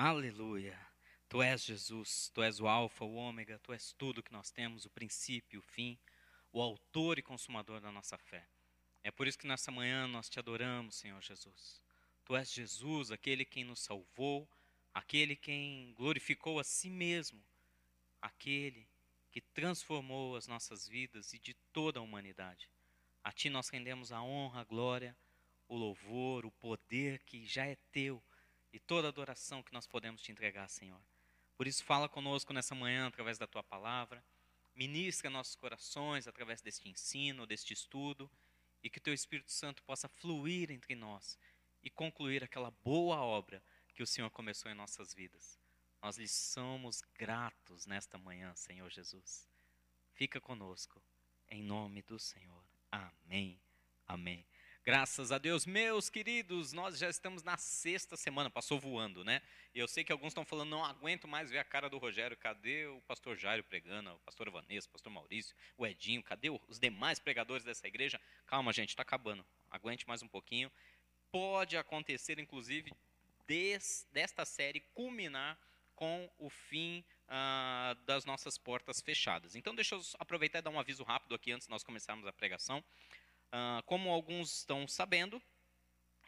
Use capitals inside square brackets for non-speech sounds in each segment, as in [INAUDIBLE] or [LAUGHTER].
Aleluia. Tu és Jesus, tu és o Alfa, o Ômega, tu és tudo que nós temos, o princípio, o fim, o autor e consumador da nossa fé. É por isso que nessa manhã nós te adoramos, Senhor Jesus. Tu és Jesus, aquele quem nos salvou, aquele quem glorificou a si mesmo, aquele que transformou as nossas vidas e de toda a humanidade. A ti nós rendemos a honra, a glória, o louvor, o poder que já é teu e toda adoração que nós podemos te entregar, Senhor. Por isso, fala conosco nessa manhã através da tua palavra, ministra nossos corações através deste ensino, deste estudo, e que teu Espírito Santo possa fluir entre nós e concluir aquela boa obra que o Senhor começou em nossas vidas. Nós lhe somos gratos nesta manhã, Senhor Jesus. Fica conosco, em nome do Senhor. Amém. Amém. Graças a Deus, meus queridos, nós já estamos na sexta semana, passou voando, né? Eu sei que alguns estão falando, não aguento mais ver a cara do Rogério, cadê o pastor Jairo pregando, o pastor Vanessa, o pastor Maurício, o Edinho, cadê os demais pregadores dessa igreja? Calma, gente, está acabando, aguente mais um pouquinho. Pode acontecer, inclusive, des, desta série culminar com o fim ah, das nossas portas fechadas. Então, deixa eu aproveitar e dar um aviso rápido aqui antes de nós começarmos a pregação. Uh, como alguns estão sabendo,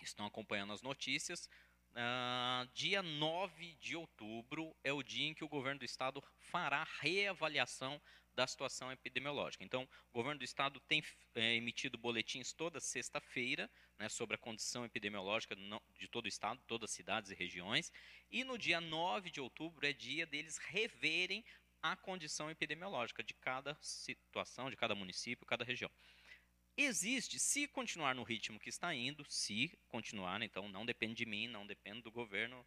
estão acompanhando as notícias, uh, dia 9 de outubro é o dia em que o governo do estado fará reavaliação da situação epidemiológica. Então, o governo do estado tem é, emitido boletins toda sexta-feira né, sobre a condição epidemiológica de todo o estado, todas as cidades e regiões, e no dia 9 de outubro é dia deles reverem a condição epidemiológica de cada situação, de cada município, cada região. Existe, se continuar no ritmo que está indo, se continuar, então não depende de mim, não depende do governo,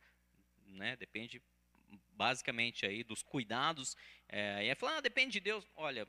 né, depende basicamente aí dos cuidados. É, e é falar, ah, depende de Deus. Olha,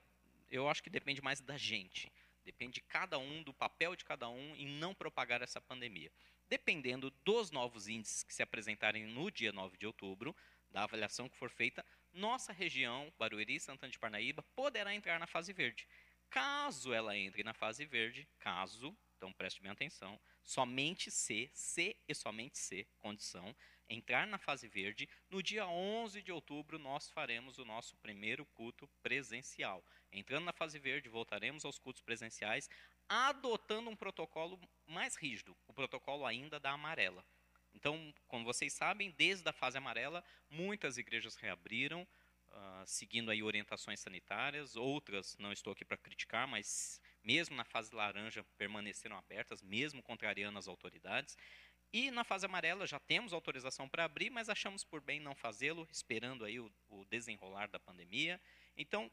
eu acho que depende mais da gente. Depende de cada um, do papel de cada um em não propagar essa pandemia. Dependendo dos novos índices que se apresentarem no dia 9 de outubro, da avaliação que for feita, nossa região, Barueri Santana de Parnaíba, poderá entrar na fase verde. Caso ela entre na fase verde, caso, então preste bem atenção, somente se, se e somente se, condição, entrar na fase verde, no dia 11 de outubro nós faremos o nosso primeiro culto presencial. Entrando na fase verde, voltaremos aos cultos presenciais, adotando um protocolo mais rígido, o protocolo ainda da amarela. Então, como vocês sabem, desde a fase amarela, muitas igrejas reabriram, uh, seguindo aí orientações sanitárias, outras não estou aqui para criticar, mas mesmo na fase laranja permaneceram abertas, mesmo contrariando as autoridades. E na fase amarela já temos autorização para abrir, mas achamos por bem não fazê-lo, esperando aí o, o desenrolar da pandemia. Então,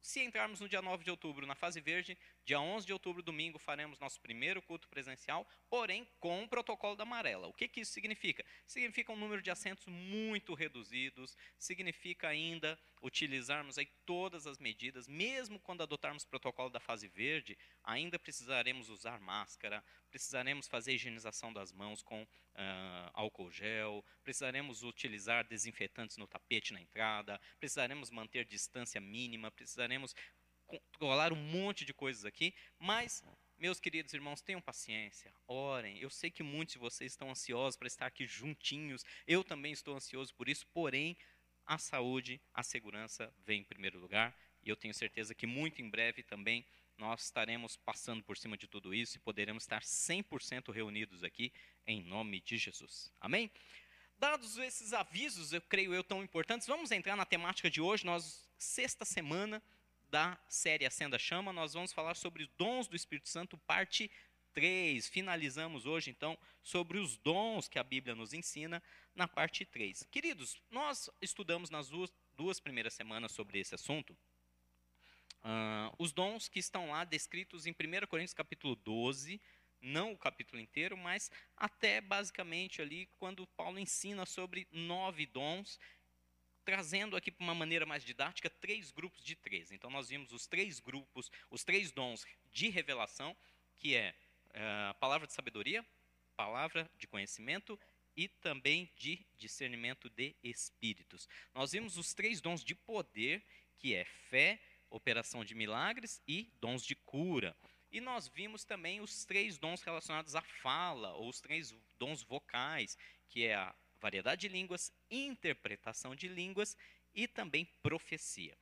se entrarmos no dia 9 de outubro na fase verde, dia 11 de outubro, domingo, faremos nosso primeiro culto presencial, porém com o protocolo da amarela. O que, que isso significa? Significa um número de assentos muito reduzidos, significa ainda utilizarmos aí todas as medidas, mesmo quando adotarmos o protocolo da fase verde, ainda precisaremos usar máscara, precisaremos fazer higienização das mãos com uh, álcool gel, precisaremos utilizar desinfetantes no tapete na entrada, precisaremos manter distância mínima, precisaremos controlar um monte de coisas aqui, mas meus queridos irmãos, tenham paciência, orem. Eu sei que muitos de vocês estão ansiosos para estar aqui juntinhos. Eu também estou ansioso por isso, porém, a saúde, a segurança vem em primeiro lugar. E eu tenho certeza que muito em breve também nós estaremos passando por cima de tudo isso e poderemos estar 100% reunidos aqui em nome de Jesus. Amém? Dados esses avisos, eu creio eu tão importantes, vamos entrar na temática de hoje. Nós sexta semana da série Acenda a Chama, nós vamos falar sobre os dons do Espírito Santo, parte 3. Finalizamos hoje então sobre os dons que a Bíblia nos ensina na parte 3. Queridos, nós estudamos nas duas, duas primeiras semanas sobre esse assunto Uh, os dons que estão lá descritos em 1 Coríntios capítulo 12, não o capítulo inteiro, mas até basicamente ali quando Paulo ensina sobre nove dons, trazendo aqui para uma maneira mais didática três grupos de três. Então nós vimos os três grupos, os três dons de revelação, que é a uh, palavra de sabedoria, palavra de conhecimento e também de discernimento de espíritos. Nós vimos os três dons de poder, que é fé, operação de milagres e dons de cura. E nós vimos também os três dons relacionados à fala, ou os três dons vocais, que é a variedade de línguas, interpretação de línguas e também profecia.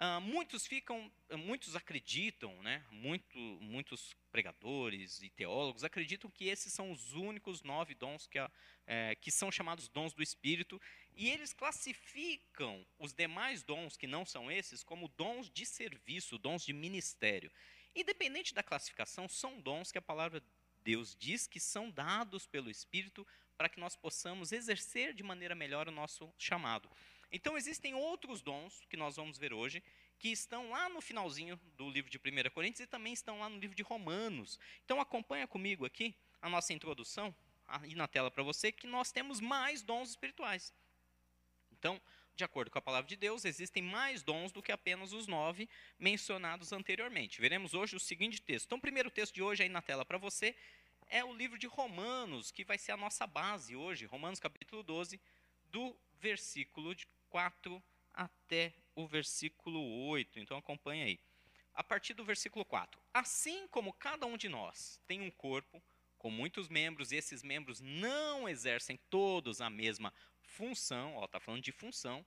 Uh, muitos ficam, muitos acreditam, né? Muito, muitos pregadores e teólogos acreditam que esses são os únicos nove dons que, é, que são chamados dons do Espírito, e eles classificam os demais dons que não são esses como dons de serviço, dons de ministério. Independente da classificação, são dons que a palavra de Deus diz que são dados pelo Espírito para que nós possamos exercer de maneira melhor o nosso chamado. Então existem outros dons que nós vamos ver hoje que estão lá no finalzinho do livro de 1 Coríntios e também estão lá no livro de Romanos. Então acompanha comigo aqui a nossa introdução aí na tela para você que nós temos mais dons espirituais. Então, de acordo com a palavra de Deus, existem mais dons do que apenas os nove mencionados anteriormente. Veremos hoje o seguinte texto. Então, o primeiro texto de hoje aí na tela para você é o livro de Romanos, que vai ser a nossa base hoje, Romanos capítulo 12, do versículo 4 até o versículo 8. Então acompanha aí. A partir do versículo 4. Assim como cada um de nós tem um corpo com muitos membros, e esses membros não exercem todos a mesma função, está falando de função,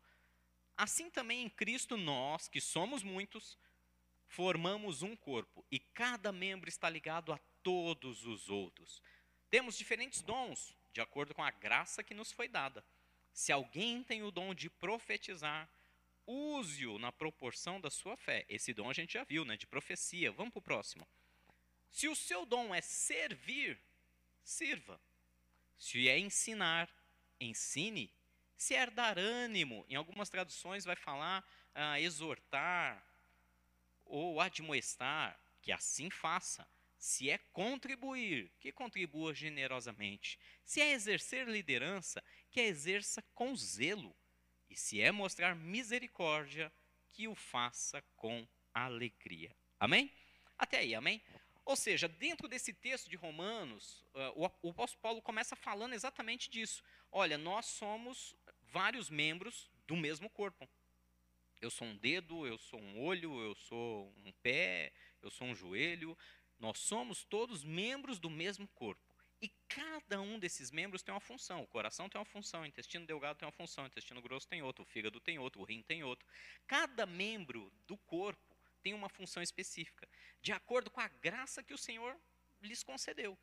assim também em Cristo nós, que somos muitos, formamos um corpo, e cada membro está ligado a todos os outros. Temos diferentes dons, de acordo com a graça que nos foi dada. Se alguém tem o dom de profetizar, use-o na proporção da sua fé. Esse dom a gente já viu, né? De profecia. Vamos para o próximo. Se o seu dom é servir, sirva. Se é ensinar, ensine. Se é dar ânimo, em algumas traduções vai falar ah, exortar ou admoestar, que assim faça. Se é contribuir, que contribua generosamente. Se é exercer liderança, que a exerça com zelo. E se é mostrar misericórdia, que o faça com alegria. Amém? Até aí, amém? Ou seja, dentro desse texto de Romanos, o, o apóstolo Paulo começa falando exatamente disso. Olha, nós somos vários membros do mesmo corpo. Eu sou um dedo, eu sou um olho, eu sou um pé, eu sou um joelho. Nós somos todos membros do mesmo corpo. E cada um desses membros tem uma função. O coração tem uma função, o intestino delgado tem uma função, o intestino grosso tem outra, o fígado tem outro, o rim tem outro. Cada membro do corpo tem uma função específica, de acordo com a graça que o Senhor lhes concedeu.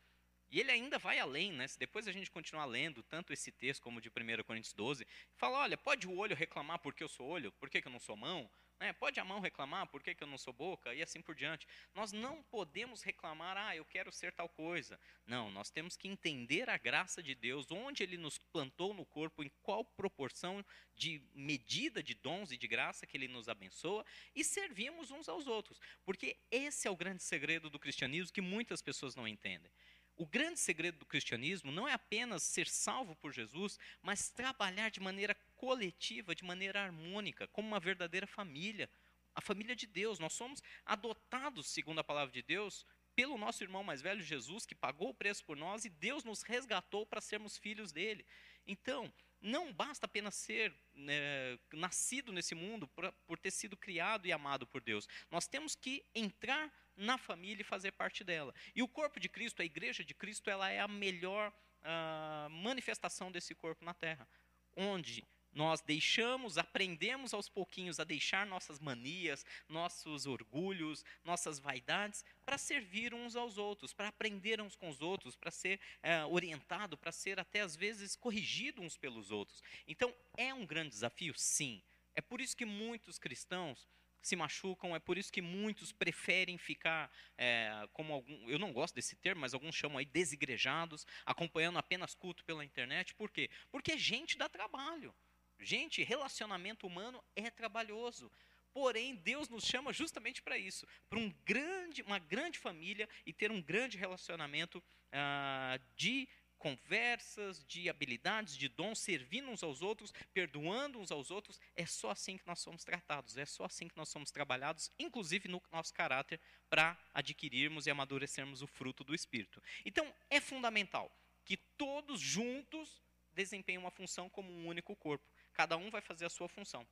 E ele ainda vai além, né? Se depois a gente continuar lendo tanto esse texto como de 1 Coríntios 12, fala: olha, pode o olho reclamar porque eu sou olho, por que eu não sou mão? Né? Pode a mão reclamar, por que, que eu não sou boca? E assim por diante. Nós não podemos reclamar, ah, eu quero ser tal coisa. Não, nós temos que entender a graça de Deus, onde Ele nos plantou no corpo, em qual proporção de medida de dons e de graça que Ele nos abençoa, e servimos uns aos outros. Porque esse é o grande segredo do cristianismo que muitas pessoas não entendem. O grande segredo do cristianismo não é apenas ser salvo por Jesus, mas trabalhar de maneira coletiva, de maneira harmônica, como uma verdadeira família, a família de Deus. Nós somos adotados, segundo a palavra de Deus, pelo nosso irmão mais velho Jesus, que pagou o preço por nós e Deus nos resgatou para sermos filhos dele. Então, não basta apenas ser né, nascido nesse mundo por, por ter sido criado e amado por Deus. Nós temos que entrar na família e fazer parte dela. E o corpo de Cristo, a igreja de Cristo, ela é a melhor uh, manifestação desse corpo na terra. Onde nós deixamos, aprendemos aos pouquinhos a deixar nossas manias, nossos orgulhos, nossas vaidades, para servir uns aos outros, para aprender uns com os outros, para ser é, orientado, para ser até às vezes corrigido uns pelos outros. Então, é um grande desafio? Sim. É por isso que muitos cristãos se machucam, é por isso que muitos preferem ficar, é, como algum, eu não gosto desse termo, mas alguns chamam aí desigrejados, acompanhando apenas culto pela internet. Por quê? Porque gente dá trabalho. Gente, relacionamento humano é trabalhoso. Porém, Deus nos chama justamente para isso, para um grande, uma grande família e ter um grande relacionamento ah, de conversas, de habilidades, de dons, servindo uns aos outros, perdoando uns aos outros. É só assim que nós somos tratados, é só assim que nós somos trabalhados, inclusive no nosso caráter, para adquirirmos e amadurecermos o fruto do Espírito. Então, é fundamental que todos juntos desempenhem uma função como um único corpo. Cada um vai fazer a sua função.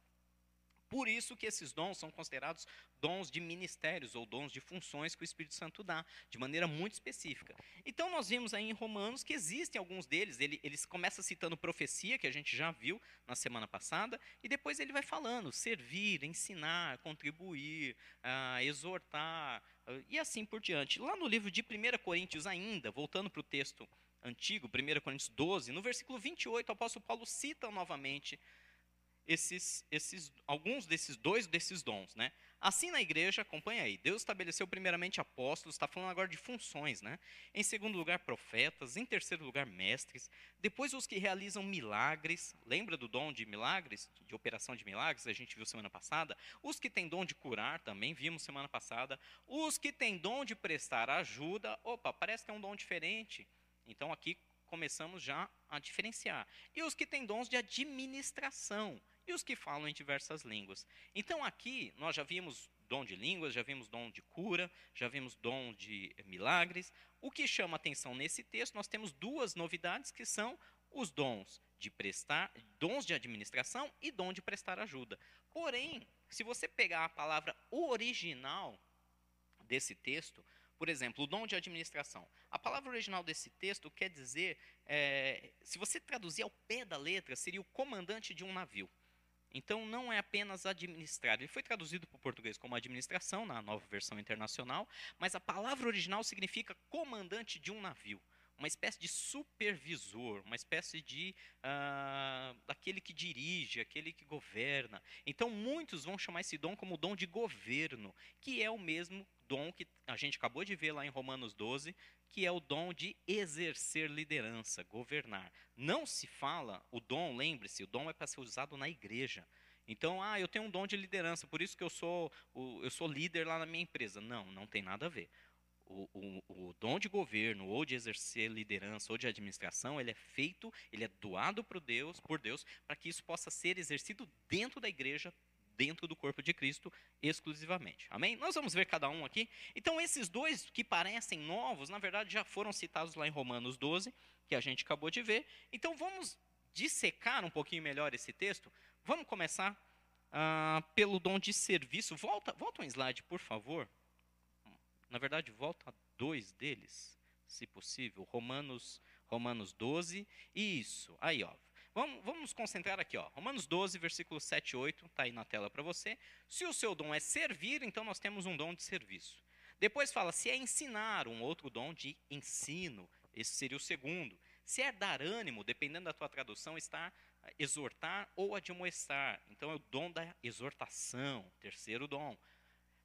Por isso que esses dons são considerados dons de ministérios ou dons de funções que o Espírito Santo dá, de maneira muito específica. Então nós vimos aí em Romanos que existem alguns deles, ele, eles começa citando profecia, que a gente já viu na semana passada, e depois ele vai falando servir, ensinar, contribuir, uh, exortar, uh, e assim por diante. Lá no livro de 1 Coríntios ainda, voltando para o texto antigo, 1 Coríntios 12, no versículo 28, o apóstolo Paulo cita novamente esses, esses, alguns desses dois desses dons, né? Assim na igreja, acompanha aí, Deus estabeleceu primeiramente apóstolos, está falando agora de funções, né? Em segundo lugar, profetas, em terceiro lugar, mestres, depois os que realizam milagres, lembra do dom de milagres, de operação de milagres, a gente viu semana passada, os que têm dom de curar, também vimos semana passada, os que têm dom de prestar ajuda, opa, parece que é um dom diferente, então aqui começamos já a diferenciar. E os que têm dons de administração, e os que falam em diversas línguas. Então aqui nós já vimos dom de línguas, já vimos dom de cura, já vimos dom de milagres. O que chama atenção nesse texto, nós temos duas novidades que são os dons de prestar, dons de administração e dom de prestar ajuda. Porém, se você pegar a palavra original desse texto, por exemplo, o dom de administração. A palavra original desse texto quer dizer, é, se você traduzir ao pé da letra, seria o comandante de um navio. Então, não é apenas administrar. Ele foi traduzido para o português como administração, na nova versão internacional, mas a palavra original significa comandante de um navio. Uma espécie de supervisor, uma espécie de uh, aquele que dirige, aquele que governa. Então, muitos vão chamar esse dom como dom de governo, que é o mesmo dom que a gente acabou de ver lá em Romanos 12, que é o dom de exercer liderança, governar. Não se fala, o dom, lembre-se, o dom é para ser usado na igreja. Então, ah, eu tenho um dom de liderança, por isso que eu sou, eu sou líder lá na minha empresa. Não, não tem nada a ver. O, o, o, dom de governo ou de exercer liderança ou de administração ele é feito ele é doado por Deus por Deus para que isso possa ser exercido dentro da igreja dentro do corpo de Cristo exclusivamente. Amém? Nós vamos ver cada um aqui. Então, esses dois que parecem novos, na verdade, já foram citados lá em Romanos 12, que a gente acabou de ver. Então, vamos dissecar um pouquinho melhor esse texto. Vamos começar ah, pelo dom de serviço. Volta, volta um slide, por favor. Na verdade, volta a dois deles, se possível. Romanos, Romanos 12. Isso, aí, ó. Vamos, vamos nos concentrar aqui, ó. Romanos 12, versículo 7 e 8, está aí na tela para você. Se o seu dom é servir, então nós temos um dom de serviço. Depois fala, se é ensinar, um outro dom de ensino. Esse seria o segundo. Se é dar ânimo, dependendo da tua tradução, está exortar ou admoestar. Então é o dom da exortação, terceiro dom.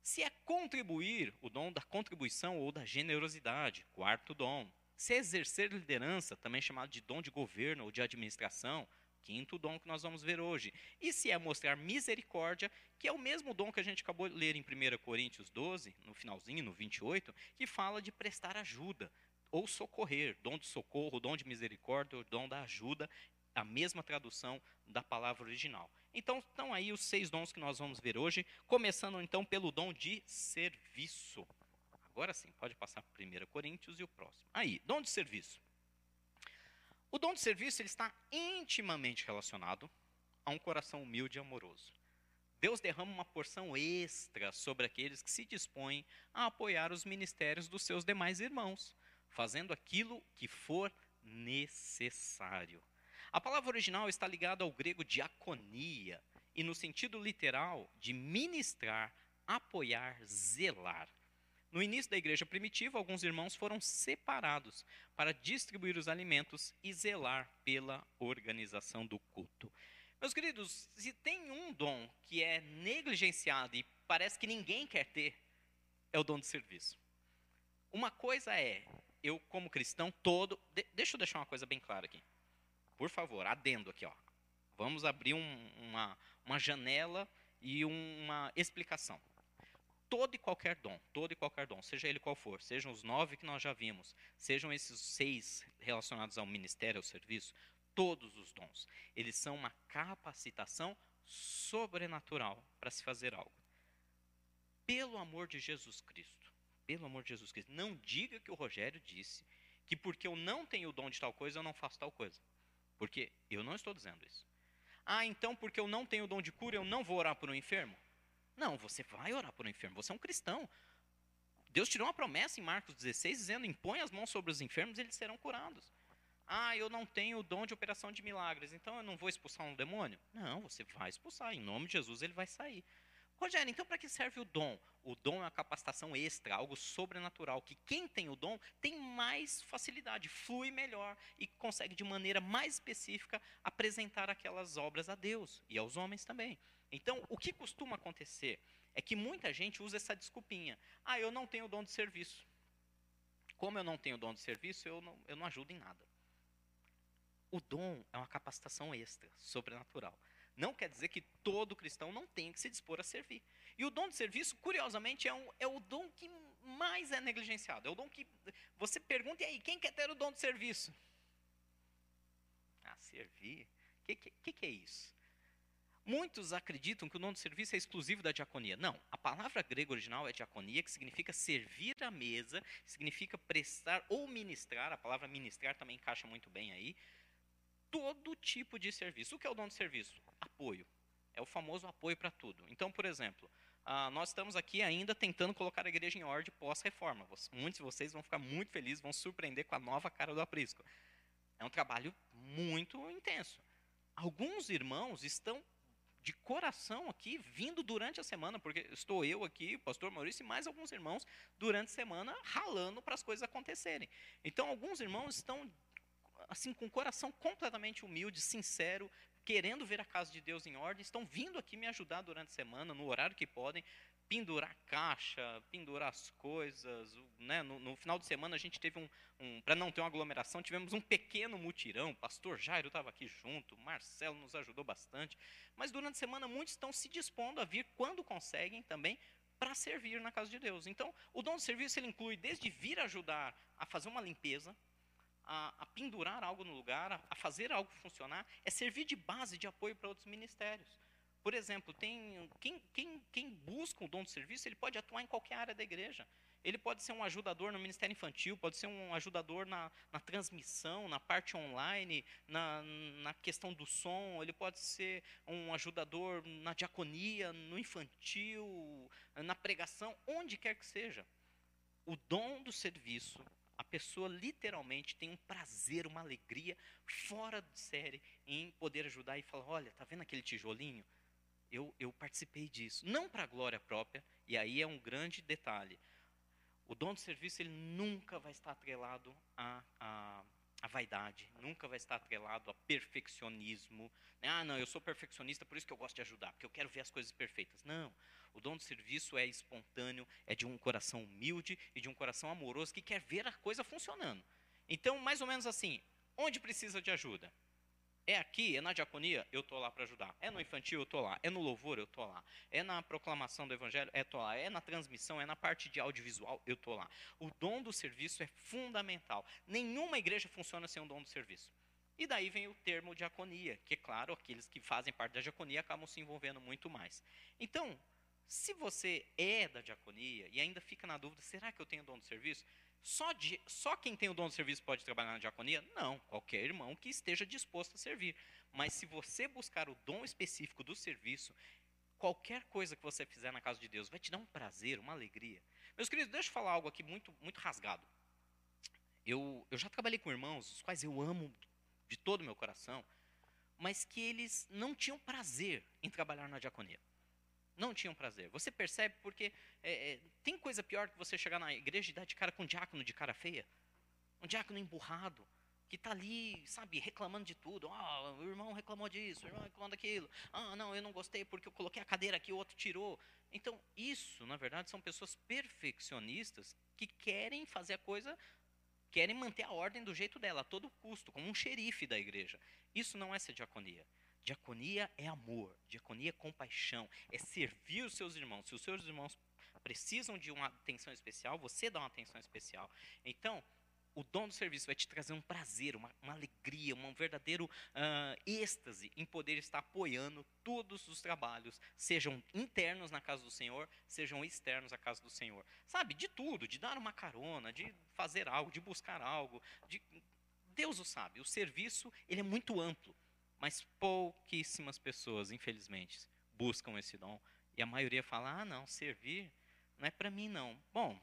Se é contribuir, o dom da contribuição ou da generosidade, quarto dom. Se exercer liderança, também chamado de dom de governo ou de administração, quinto dom que nós vamos ver hoje. E se é mostrar misericórdia, que é o mesmo dom que a gente acabou de ler em 1 Coríntios 12, no finalzinho, no 28, que fala de prestar ajuda ou socorrer, dom de socorro, dom de misericórdia, dom da ajuda, a mesma tradução da palavra original. Então, estão aí os seis dons que nós vamos ver hoje, começando então pelo dom de serviço. Agora sim, pode passar para 1 Coríntios e o próximo. Aí, dom de serviço. O dom de serviço ele está intimamente relacionado a um coração humilde e amoroso. Deus derrama uma porção extra sobre aqueles que se dispõem a apoiar os ministérios dos seus demais irmãos, fazendo aquilo que for necessário. A palavra original está ligada ao grego diaconia e, no sentido literal, de ministrar, apoiar, zelar. No início da igreja primitiva, alguns irmãos foram separados para distribuir os alimentos e zelar pela organização do culto. Meus queridos, se tem um dom que é negligenciado e parece que ninguém quer ter, é o dom de serviço. Uma coisa é, eu como cristão todo, de, deixa eu deixar uma coisa bem clara aqui. Por favor, adendo aqui, ó. Vamos abrir um, uma, uma janela e uma explicação todo e qualquer dom, todo e qualquer dom, seja ele qual for, sejam os nove que nós já vimos, sejam esses seis relacionados ao ministério, ao serviço, todos os dons, eles são uma capacitação sobrenatural para se fazer algo. Pelo amor de Jesus Cristo, pelo amor de Jesus Cristo, não diga que o Rogério disse que porque eu não tenho o dom de tal coisa, eu não faço tal coisa. Porque eu não estou dizendo isso. Ah, então porque eu não tenho dom de cura, eu não vou orar por um enfermo? Não, você vai orar por um enfermo, você é um cristão. Deus tirou uma promessa em Marcos 16 dizendo: impõe as mãos sobre os enfermos eles serão curados. Ah, eu não tenho o dom de operação de milagres, então eu não vou expulsar um demônio? Não, você vai expulsar, em nome de Jesus ele vai sair. Rogério, então para que serve o dom? O dom é uma capacitação extra, algo sobrenatural, que quem tem o dom tem mais facilidade, flui melhor e consegue de maneira mais específica apresentar aquelas obras a Deus e aos homens também. Então, o que costuma acontecer é que muita gente usa essa desculpinha. Ah, eu não tenho o dom de serviço. Como eu não tenho o dom de serviço, eu não, eu não ajudo em nada. O dom é uma capacitação extra, sobrenatural. Não quer dizer que todo cristão não tenha que se dispor a servir. E o dom de serviço, curiosamente, é, um, é o dom que mais é negligenciado. É o dom que. Você pergunta, e aí, quem quer ter o dom de serviço? Ah, servir? O que, que, que é isso? Muitos acreditam que o dom de serviço é exclusivo da diaconia. Não, a palavra grega original é diaconia, que significa servir à mesa, significa prestar ou ministrar, a palavra ministrar também encaixa muito bem aí, todo tipo de serviço. O que é o dom de serviço? Apoio. É o famoso apoio para tudo. Então, por exemplo, ah, nós estamos aqui ainda tentando colocar a igreja em ordem pós-reforma. Muitos de vocês vão ficar muito felizes, vão surpreender com a nova cara do aprisco. É um trabalho muito intenso. Alguns irmãos estão de coração aqui, vindo durante a semana, porque estou eu aqui, o pastor Maurício e mais alguns irmãos durante a semana ralando para as coisas acontecerem. Então, alguns irmãos estão assim com o coração completamente humilde, sincero, querendo ver a casa de Deus em ordem, estão vindo aqui me ajudar durante a semana, no horário que podem, pendurar caixa, pendurar as coisas. Né? No, no final de semana a gente teve um, um para não ter uma aglomeração, tivemos um pequeno mutirão. O pastor Jairo estava aqui junto, Marcelo nos ajudou bastante. Mas durante a semana muitos estão se dispondo a vir quando conseguem também para servir na casa de Deus. Então, o dom de serviço ele inclui desde vir ajudar a fazer uma limpeza, a, a pendurar algo no lugar, a, a, fazer algo funcionar, é servir de base de apoio para outros ministérios. Por exemplo, tem quem, quem, quem busca o dom de serviço, ele pode atuar em qualquer área da igreja. Ele pode ser um ajudador no ministério infantil, pode ser um ajudador na, na transmissão, na parte online, na, na questão do som, ele pode ser um ajudador na diaconia, no infantil, na pregação, onde quer que seja. O dom do serviço a pessoa literalmente tem um prazer, uma alegria fora de série em poder ajudar e falar: olha, tá vendo aquele tijolinho? Eu, eu participei disso. Não para glória própria, e aí é um grande detalhe. O dom de serviço ele nunca vai estar atrelado a, a, a vaidade, nunca vai estar atrelado a perfeccionismo. Ah, não, eu sou perfeccionista, por isso que eu gosto de ajudar, porque eu quero ver as coisas perfeitas. Não. O dom de serviço é espontâneo, é de um coração humilde e de um coração amoroso que quer ver a coisa funcionando. Então, mais ou menos assim, onde precisa de ajuda? É aqui, é na diaconia, eu estou lá para ajudar. É no infantil, eu estou lá. É no louvor, eu estou lá. É na proclamação do evangelho, eu estou lá. É na transmissão, é na parte de audiovisual, eu estou lá. O dom do serviço é fundamental. Nenhuma igreja funciona sem um dom do serviço. E daí vem o termo diaconia, que é claro, aqueles que fazem parte da diaconia acabam se envolvendo muito mais. Então, se você é da diaconia e ainda fica na dúvida, será que eu tenho dom de serviço? Só, de, só quem tem o dom de serviço pode trabalhar na diaconia? Não, qualquer irmão que esteja disposto a servir. Mas se você buscar o dom específico do serviço, qualquer coisa que você fizer na casa de Deus vai te dar um prazer, uma alegria. Meus queridos, deixa eu falar algo aqui muito, muito rasgado. Eu, eu já trabalhei com irmãos, os quais eu amo de todo o meu coração, mas que eles não tinham prazer em trabalhar na diaconia não tinham prazer. Você percebe porque é, é, tem coisa pior que você chegar na igreja e dar de cara com um diácono de cara feia. Um diácono emburrado, que está ali, sabe, reclamando de tudo. Ah, oh, o irmão reclamou disso, o irmão reclamou daquilo. Ah, não, eu não gostei porque eu coloquei a cadeira aqui, o outro tirou. Então, isso, na verdade, são pessoas perfeccionistas que querem fazer a coisa, querem manter a ordem do jeito dela, a todo custo, como um xerife da igreja. Isso não é ser diaconia. Diaconia é amor, diaconia é compaixão, é servir os seus irmãos. Se os seus irmãos precisam de uma atenção especial, você dá uma atenção especial. Então, o dom do serviço vai te trazer um prazer, uma, uma alegria, um verdadeiro uh, êxtase em poder estar apoiando todos os trabalhos, sejam internos na casa do Senhor, sejam externos à casa do Senhor. Sabe, de tudo, de dar uma carona, de fazer algo, de buscar algo. De... Deus o sabe, o serviço ele é muito amplo. Mas pouquíssimas pessoas, infelizmente, buscam esse dom. E a maioria fala: ah, não, servir não é para mim, não. Bom,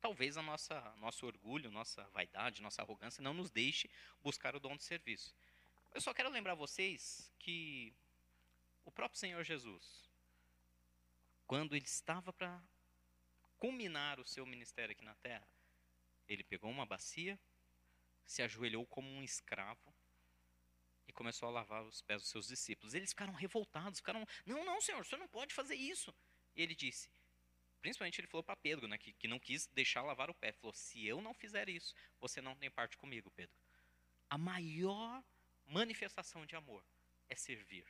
talvez a nossa nosso orgulho, nossa vaidade, nossa arrogância não nos deixe buscar o dom de serviço. Eu só quero lembrar vocês que o próprio Senhor Jesus, quando ele estava para culminar o seu ministério aqui na terra, ele pegou uma bacia, se ajoelhou como um escravo e começou a lavar os pés dos seus discípulos. Eles ficaram revoltados, ficaram, não, não, Senhor, o Senhor não pode fazer isso. E ele disse, principalmente ele falou para Pedro, né, que, que não quis deixar lavar o pé, falou, se eu não fizer isso, você não tem parte comigo, Pedro. A maior manifestação de amor é servir.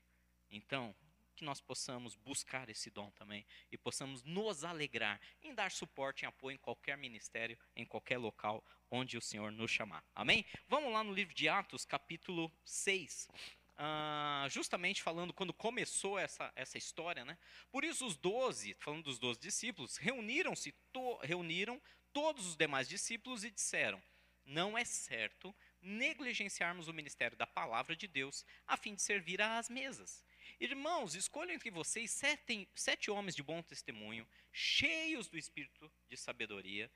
Então, que nós possamos buscar esse dom também e possamos nos alegrar em dar suporte e apoio em qualquer ministério, em qualquer local onde o Senhor nos chamar. Amém? Vamos lá no livro de Atos, capítulo 6. Ah, justamente falando quando começou essa, essa história, né? Por isso os doze, falando dos doze discípulos, reuniram-se, to, reuniram todos os demais discípulos e disseram: Não é certo negligenciarmos o ministério da palavra de Deus a fim de servir às mesas. Irmãos, escolham entre vocês sete, sete homens de bom testemunho, cheios do espírito de sabedoria.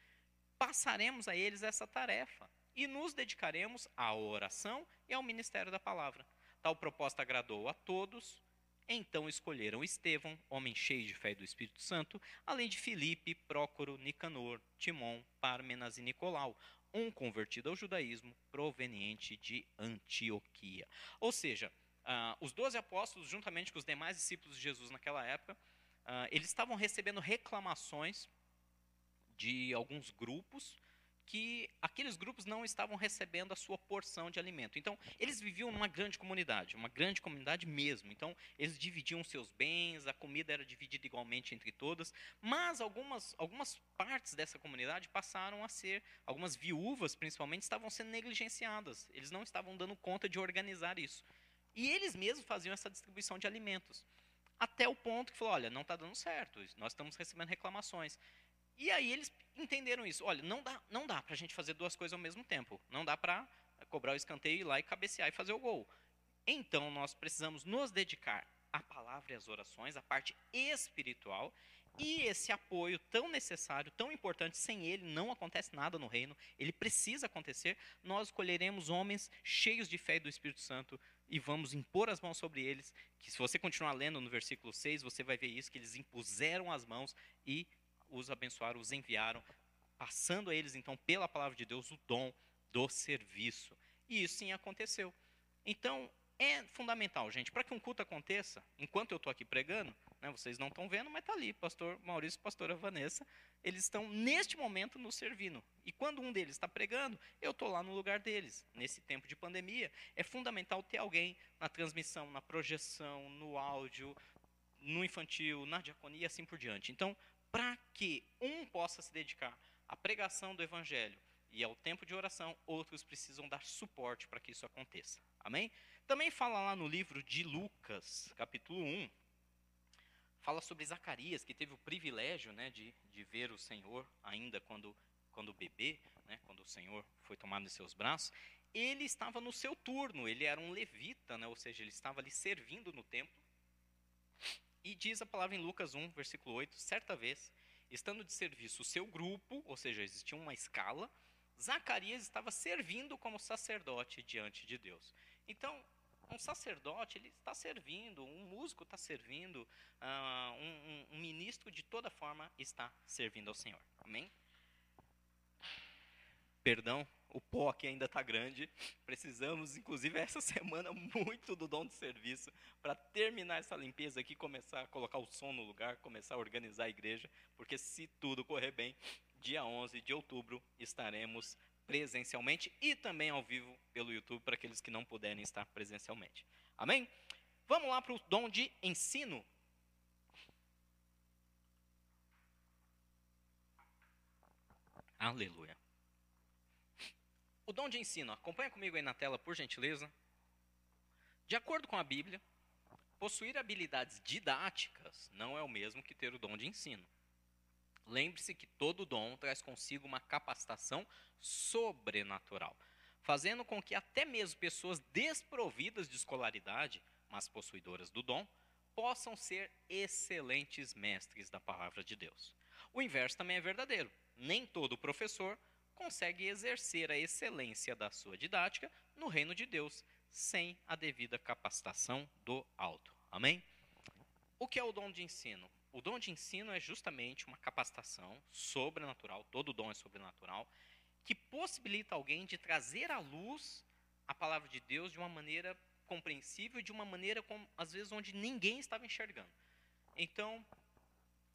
Passaremos a eles essa tarefa e nos dedicaremos à oração e ao ministério da palavra. Tal proposta agradou a todos. Então escolheram Estevão, homem cheio de fé e do Espírito Santo, além de Filipe, Prócoro, Nicanor, Timon, Pármenas e Nicolau, um convertido ao judaísmo proveniente de Antioquia. Ou seja, Uh, os doze apóstolos, juntamente com os demais discípulos de Jesus naquela época, uh, eles estavam recebendo reclamações de alguns grupos que aqueles grupos não estavam recebendo a sua porção de alimento. Então, eles viviam numa grande comunidade, uma grande comunidade mesmo. Então, eles dividiam seus bens, a comida era dividida igualmente entre todas, mas algumas, algumas partes dessa comunidade passaram a ser, algumas viúvas principalmente, estavam sendo negligenciadas. Eles não estavam dando conta de organizar isso. E eles mesmos faziam essa distribuição de alimentos. Até o ponto que falou: olha, não está dando certo, nós estamos recebendo reclamações. E aí eles entenderam isso. Olha, não dá, não dá para a gente fazer duas coisas ao mesmo tempo. Não dá para cobrar o escanteio, ir lá e cabecear e fazer o gol. Então nós precisamos nos dedicar à palavra e às orações, à parte espiritual, e esse apoio tão necessário, tão importante, sem ele não acontece nada no reino, ele precisa acontecer. Nós escolheremos homens cheios de fé e do Espírito Santo, e vamos impor as mãos sobre eles. Que se você continuar lendo no versículo 6, você vai ver isso, que eles impuseram as mãos e os abençoaram, os enviaram, passando a eles, então, pela palavra de Deus, o dom do serviço. E isso sim aconteceu. Então, é fundamental, gente, para que um culto aconteça, enquanto eu estou aqui pregando, né, vocês não estão vendo, mas está ali, pastor Maurício e pastora Vanessa, eles estão neste momento nos servindo. E quando um deles está pregando, eu estou lá no lugar deles. Nesse tempo de pandemia, é fundamental ter alguém na transmissão, na projeção, no áudio, no infantil, na diaconia e assim por diante. Então, para que um possa se dedicar à pregação do evangelho e ao tempo de oração, outros precisam dar suporte para que isso aconteça. Amém? Também fala lá no livro de Lucas, capítulo 1, fala sobre Zacarias, que teve o privilégio né, de, de ver o Senhor ainda quando, quando bebê, né, quando o Senhor foi tomado em seus braços. Ele estava no seu turno, ele era um levita, né, ou seja, ele estava ali servindo no templo. E diz a palavra em Lucas 1, versículo 8: certa vez, estando de serviço o seu grupo, ou seja, existia uma escala, Zacarias estava servindo como sacerdote diante de Deus. Então, um sacerdote ele está servindo, um músico está servindo, uh, um, um, um ministro de toda forma está servindo ao Senhor. Amém? Perdão, o pó aqui ainda está grande. Precisamos, inclusive, essa [LAUGHS] semana, muito do dom de serviço para terminar essa limpeza aqui, começar a colocar o som no lugar, começar a organizar a igreja, porque se tudo correr bem, dia 11 de outubro estaremos presencialmente e também ao vivo pelo YouTube para aqueles que não puderem estar presencialmente. Amém? Vamos lá para o dom de ensino. Aleluia. O dom de ensino, acompanha comigo aí na tela, por gentileza. De acordo com a Bíblia, possuir habilidades didáticas não é o mesmo que ter o dom de ensino. Lembre-se que todo dom traz consigo uma capacitação sobrenatural. fazendo com que até mesmo pessoas desprovidas de escolaridade, mas possuidoras do dom, possam ser excelentes mestres da palavra de Deus. O inverso também é verdadeiro. Nem todo professor consegue exercer a excelência da sua didática no reino de Deus sem a devida capacitação do alto. Amém? O que é o dom de ensino? O dom de ensino é justamente uma capacitação sobrenatural, todo dom é sobrenatural, que possibilita alguém de trazer à luz a palavra de Deus de uma maneira compreensível, de uma maneira, como, às vezes, onde ninguém estava enxergando. Então,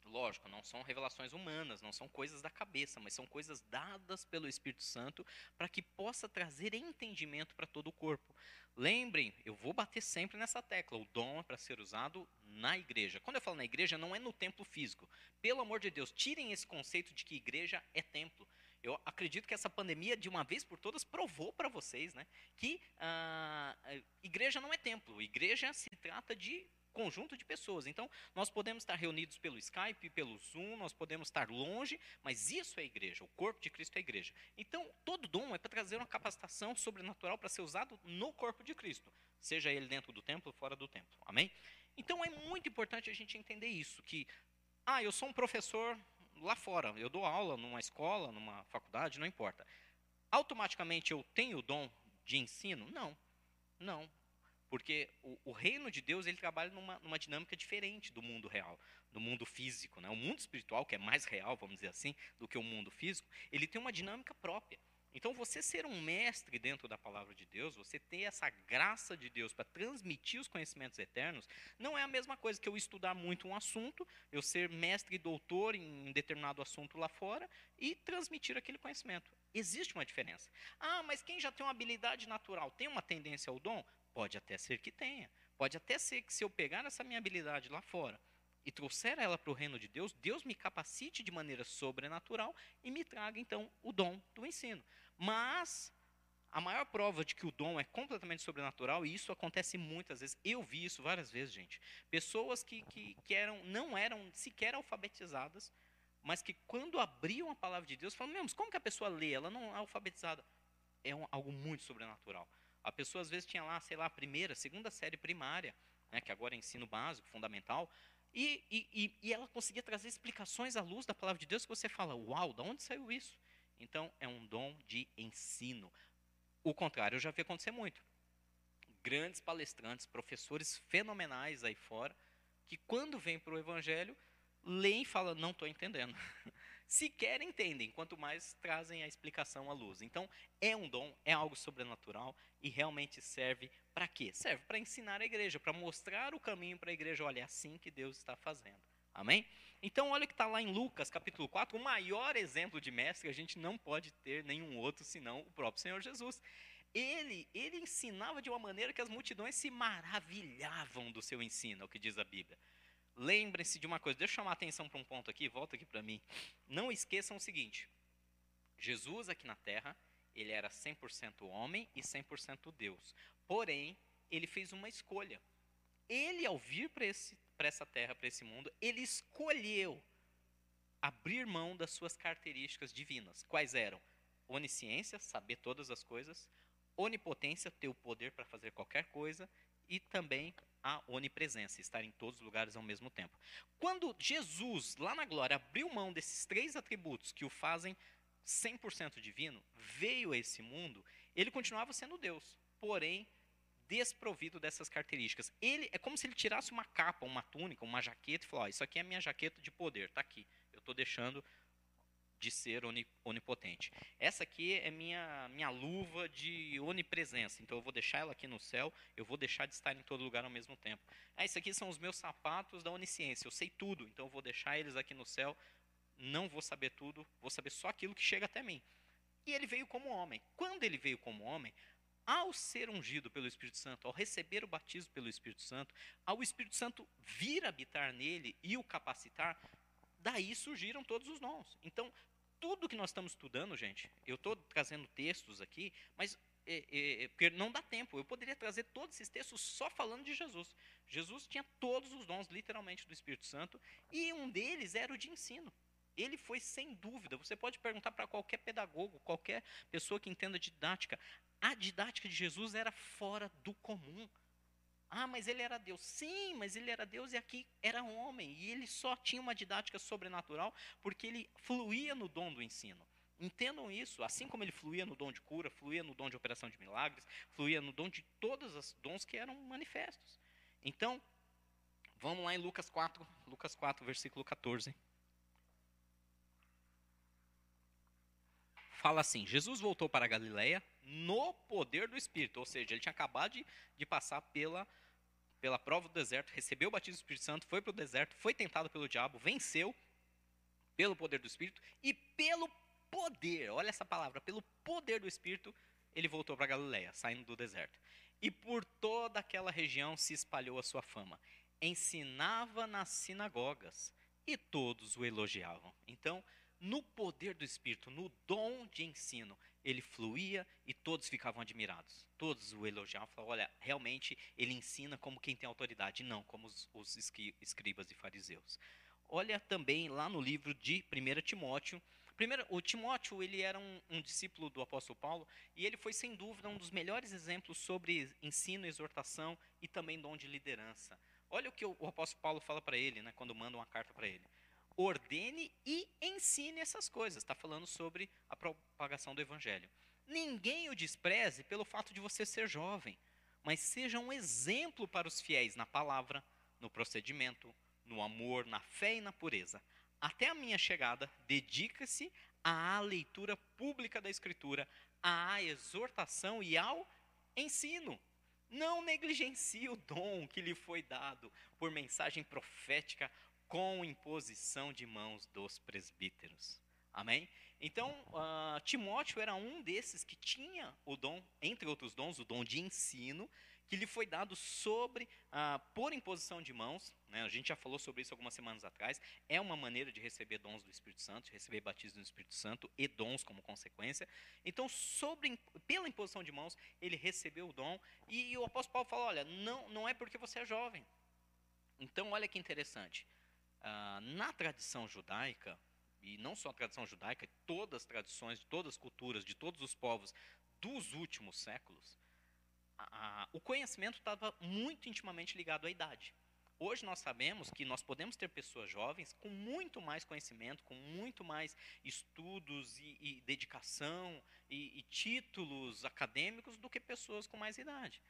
Lógico, não são revelações humanas, não são coisas da cabeça, mas são coisas dadas pelo Espírito Santo para que possa trazer entendimento para todo o corpo. Lembrem, eu vou bater sempre nessa tecla: o dom é para ser usado na igreja. Quando eu falo na igreja, não é no templo físico. Pelo amor de Deus, tirem esse conceito de que igreja é templo. Eu acredito que essa pandemia, de uma vez por todas, provou para vocês né, que ah, igreja não é templo. Igreja se trata de conjunto de pessoas. Então, nós podemos estar reunidos pelo Skype, pelo Zoom, nós podemos estar longe, mas isso é igreja, o corpo de Cristo é igreja. Então, todo dom é para trazer uma capacitação sobrenatural para ser usado no corpo de Cristo, seja ele dentro do templo ou fora do templo. Amém? Então, é muito importante a gente entender isso, que, ah, eu sou um professor lá fora, eu dou aula numa escola, numa faculdade, não importa. Automaticamente eu tenho o dom de ensino? Não. Não. Porque o, o, reino de Deus ele trabalha numa, numa, dinâmica diferente do mundo real, do mundo físico. Né? O mundo espiritual, que é mais real, vamos dizer assim, do que o mundo físico, ele tem uma dinâmica própria. Então, você ser um mestre dentro da palavra de Deus, você ter essa graça de Deus para transmitir os conhecimentos eternos, não é a mesma coisa que eu estudar muito um assunto, eu ser mestre e doutor em determinado assunto lá fora e transmitir aquele conhecimento. Existe uma diferença. Ah, mas quem já tem uma habilidade natural tem uma tendência ao dom? Pode até ser que tenha. Pode até ser que se eu pegar essa minha habilidade lá fora e trouxer ela para o reino de Deus, Deus me capacite de maneira sobrenatural e me traga então o dom do ensino. Mas a maior prova de que o dom é completamente sobrenatural, e isso acontece muitas vezes, eu vi isso várias vezes, gente. Pessoas que, que, que eram, não eram sequer alfabetizadas, mas que quando abriam a palavra de Deus, falam, mesmo, como que a pessoa lê? Ela não é alfabetizada. É um, algo muito sobrenatural. A pessoa às vezes tinha lá, sei lá, a primeira, segunda série primária, né, que agora é ensino básico, fundamental, e, e, e ela conseguia trazer explicações à luz da palavra de Deus que você fala, uau, da onde saiu isso? Então, é um dom de ensino. O contrário, eu já vi acontecer muito. Grandes palestrantes, professores fenomenais aí fora, que quando vêm para o evangelho, leem e falam, não estou entendendo. [LAUGHS] sequer entendem, quanto mais trazem a explicação à luz. Então, é um dom, é algo sobrenatural e realmente serve para quê? Serve para ensinar a igreja, para mostrar o caminho para a igreja. Olha, é assim que Deus está fazendo. Amém? Então, olha o que está lá em Lucas, capítulo 4, o maior exemplo de mestre, a gente não pode ter nenhum outro senão o próprio Senhor Jesus. Ele, ele ensinava de uma maneira que as multidões se maravilhavam do seu ensino, é o que diz a Bíblia. Lembrem-se de uma coisa, deixa eu chamar a atenção para um ponto aqui, volta aqui para mim. Não esqueçam o seguinte: Jesus aqui na terra, ele era 100% homem e 100% Deus. Porém, ele fez uma escolha. Ele, ao vir para essa terra, para esse mundo, ele escolheu abrir mão das suas características divinas. Quais eram? Onisciência, saber todas as coisas, onipotência, ter o poder para fazer qualquer coisa, e também a onipresença, estar em todos os lugares ao mesmo tempo. Quando Jesus, lá na glória, abriu mão desses três atributos que o fazem 100% divino, veio a esse mundo, ele continuava sendo Deus, porém desprovido dessas características. Ele é como se ele tirasse uma capa, uma túnica, uma jaqueta e falou: oh, "Isso aqui é minha jaqueta de poder, está aqui. Eu estou deixando de ser onipotente. Essa aqui é minha minha luva de onipresença. Então eu vou deixar ela aqui no céu, eu vou deixar de estar em todo lugar ao mesmo tempo. Ah, isso aqui são os meus sapatos da onisciência. Eu sei tudo, então eu vou deixar eles aqui no céu. Não vou saber tudo, vou saber só aquilo que chega até mim. E ele veio como homem. Quando ele veio como homem, ao ser ungido pelo Espírito Santo, ao receber o batismo pelo Espírito Santo, ao Espírito Santo vir habitar nele e o capacitar, daí surgiram todos os dons. Então, tudo que nós estamos estudando, gente, eu estou trazendo textos aqui, mas é, é, é, porque não dá tempo. Eu poderia trazer todos esses textos só falando de Jesus. Jesus tinha todos os dons, literalmente, do Espírito Santo, e um deles era o de ensino. Ele foi sem dúvida. Você pode perguntar para qualquer pedagogo, qualquer pessoa que entenda didática. a didática de Jesus era fora do comum. Ah, mas ele era Deus. Sim, mas ele era Deus e aqui era homem. E ele só tinha uma didática sobrenatural porque ele fluía no dom do ensino. Entendam isso, assim como ele fluía no dom de cura, fluía no dom de operação de milagres, fluía no dom de todos os dons que eram manifestos. Então, vamos lá em Lucas 4, Lucas 4, versículo 14. Fala assim: Jesus voltou para a Galiléia no poder do Espírito, ou seja, ele tinha acabado de, de passar pela, pela prova do deserto, recebeu o batismo do Espírito Santo, foi para o deserto, foi tentado pelo diabo, venceu pelo poder do Espírito e pelo poder, olha essa palavra, pelo poder do Espírito, ele voltou para Galiléia, saindo do deserto. E por toda aquela região se espalhou a sua fama. Ensinava nas sinagogas e todos o elogiavam. Então, no poder do Espírito, no dom de ensino, ele fluía e todos ficavam admirados. Todos o elogiavam, falavam, olha, realmente ele ensina como quem tem autoridade, não como os, os escribas e fariseus. Olha também lá no livro de 1 Timóteo. Primeiro, o Timóteo ele era um, um, discípulo do apóstolo Paulo e ele foi sem dúvida um dos melhores exemplos sobre ensino, exortação e também dom de liderança. Olha o que o, o apóstolo Paulo fala para ele, né, quando manda uma carta para ele ordene e ensine essas coisas. Está falando sobre a propagação do evangelho. Ninguém o despreze pelo fato de você ser jovem, mas seja um exemplo para os fiéis na palavra, no procedimento, no amor, na fé e na pureza. Até a minha chegada, dedica-se à leitura pública da Escritura, à exortação e ao ensino. Não negligencie o dom que lhe foi dado por mensagem profética com imposição de mãos dos presbíteros. Amém? Então, uh, Timóteo era um desses que tinha o dom, entre outros dons, o dom de ensino, que lhe foi dado sobre, uh, por imposição de mãos. Né? A gente já falou sobre isso algumas semanas atrás. É uma maneira de receber dons do Espírito Santo, de receber batismo do Espírito Santo e dons como consequência. Então, sobre, pela imposição de mãos, ele recebeu o dom. E, e o apóstolo Paulo fala: olha, não, não é porque você é jovem. Então, olha que interessante. Ah, na tradição judaica, e não só a tradição judaica, todas as tradições, de todas as culturas, de todos os povos dos últimos séculos, a, a, o conhecimento estava muito intimamente ligado à idade. Hoje nós sabemos que nós podemos ter pessoas jovens com muito mais conhecimento, com muito mais estudos e, e dedicação e, e títulos acadêmicos do que pessoas com mais idade.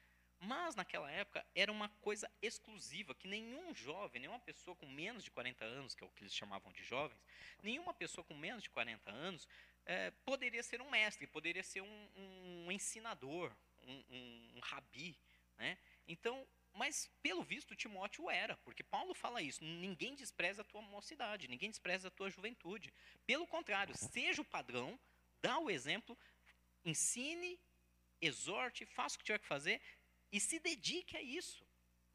Mas naquela época era uma coisa exclusiva, que nenhum jovem, nenhuma pessoa com menos de 40 anos, que é o que eles chamavam de jovens, nenhuma pessoa com menos de 40 anos é, poderia ser um mestre, poderia ser um, um ensinador, um, um, um rabi. Né? Então, mas pelo visto Timóteo era, porque Paulo fala isso: ninguém despreza a tua mocidade, ninguém despreza a tua juventude. Pelo contrário, seja o padrão, dá o exemplo, ensine, exorte, faça o que tiver que fazer, e se dedique a isso.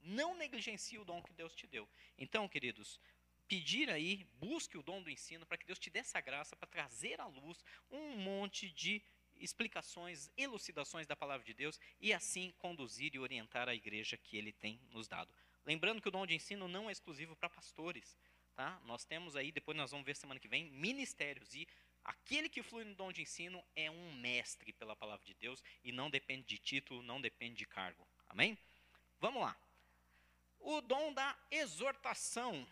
Não negligencie o dom que Deus te deu. Então, queridos, pedir aí, busque o dom do ensino para que Deus te dê essa graça para trazer à luz um monte de explicações, elucidações da palavra de Deus e assim conduzir e orientar a igreja que ele tem nos dado. Lembrando que o dom de ensino não é exclusivo para pastores, tá? Nós temos aí, depois nós vamos ver semana que vem, ministérios e Aquele que flui no dom de ensino é um mestre pela palavra de Deus e não depende de título, não depende de cargo. Amém? Vamos lá. O dom da exortação.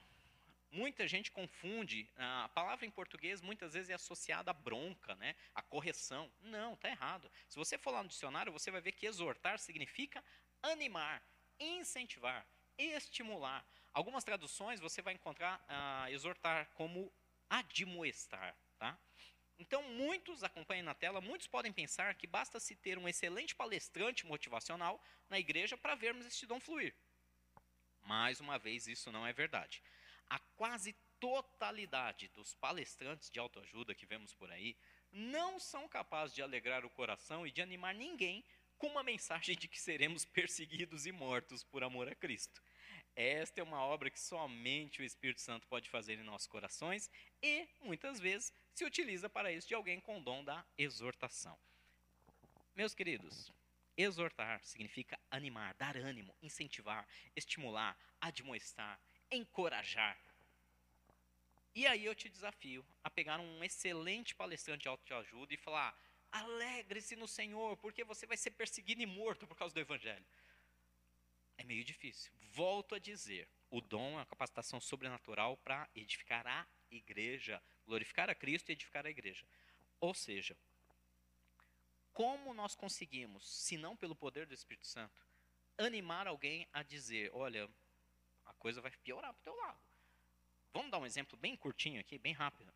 Muita gente confunde. A palavra em português muitas vezes é associada à bronca, né? à correção. Não, está errado. Se você for lá no dicionário, você vai ver que exortar significa animar, incentivar, estimular. Algumas traduções você vai encontrar uh, exortar como admoestar. Tá? Então, muitos, acompanhem na tela, muitos podem pensar que basta se ter um excelente palestrante motivacional na igreja para vermos este dom fluir. Mais uma vez, isso não é verdade. A quase totalidade dos palestrantes de autoajuda que vemos por aí não são capazes de alegrar o coração e de animar ninguém com uma mensagem de que seremos perseguidos e mortos por amor a Cristo. Esta é uma obra que somente o Espírito Santo pode fazer em nossos corações e, muitas vezes, se utiliza para isso de alguém com dom da exortação. Meus queridos, exortar significa animar, dar ânimo, incentivar, estimular, admoestar, encorajar. E aí eu te desafio a pegar um excelente palestrante de autoajuda e falar: Alegre-se no Senhor, porque você vai ser perseguido e morto por causa do Evangelho. É meio difícil. Volto a dizer: o dom é a capacitação sobrenatural para edificar a igreja, glorificar a Cristo e edificar a igreja. Ou seja, como nós conseguimos, se não pelo poder do Espírito Santo, animar alguém a dizer: olha, a coisa vai piorar para o teu lado. Vamos dar um exemplo bem curtinho aqui, bem rápido.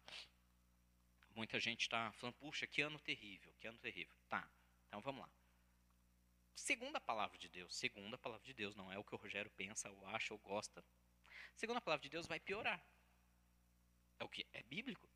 Muita gente está falando, puxa, que ano terrível, que ano terrível. Tá, então vamos lá. Segundo a palavra de Deus, segundo a palavra de Deus, não é o que o Rogério pensa, ou acha, ou gosta. Segundo a palavra de Deus, vai piorar. É o que? É bíblico.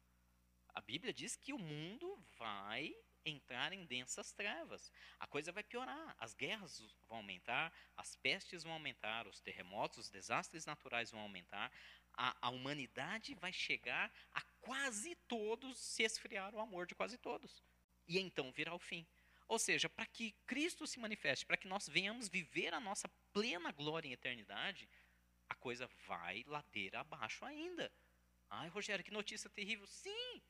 A Bíblia diz que o mundo vai entrar em densas trevas. A coisa vai piorar. As guerras vão aumentar, as pestes vão aumentar, os terremotos, os desastres naturais vão aumentar. A, a humanidade vai chegar a quase todos se esfriar o amor de quase todos. E então virá o fim. Ou seja, para que Cristo se manifeste, para que nós venhamos viver a nossa plena glória em eternidade, a coisa vai ladeira abaixo ainda. Ai, Rogério, que notícia terrível. Sim,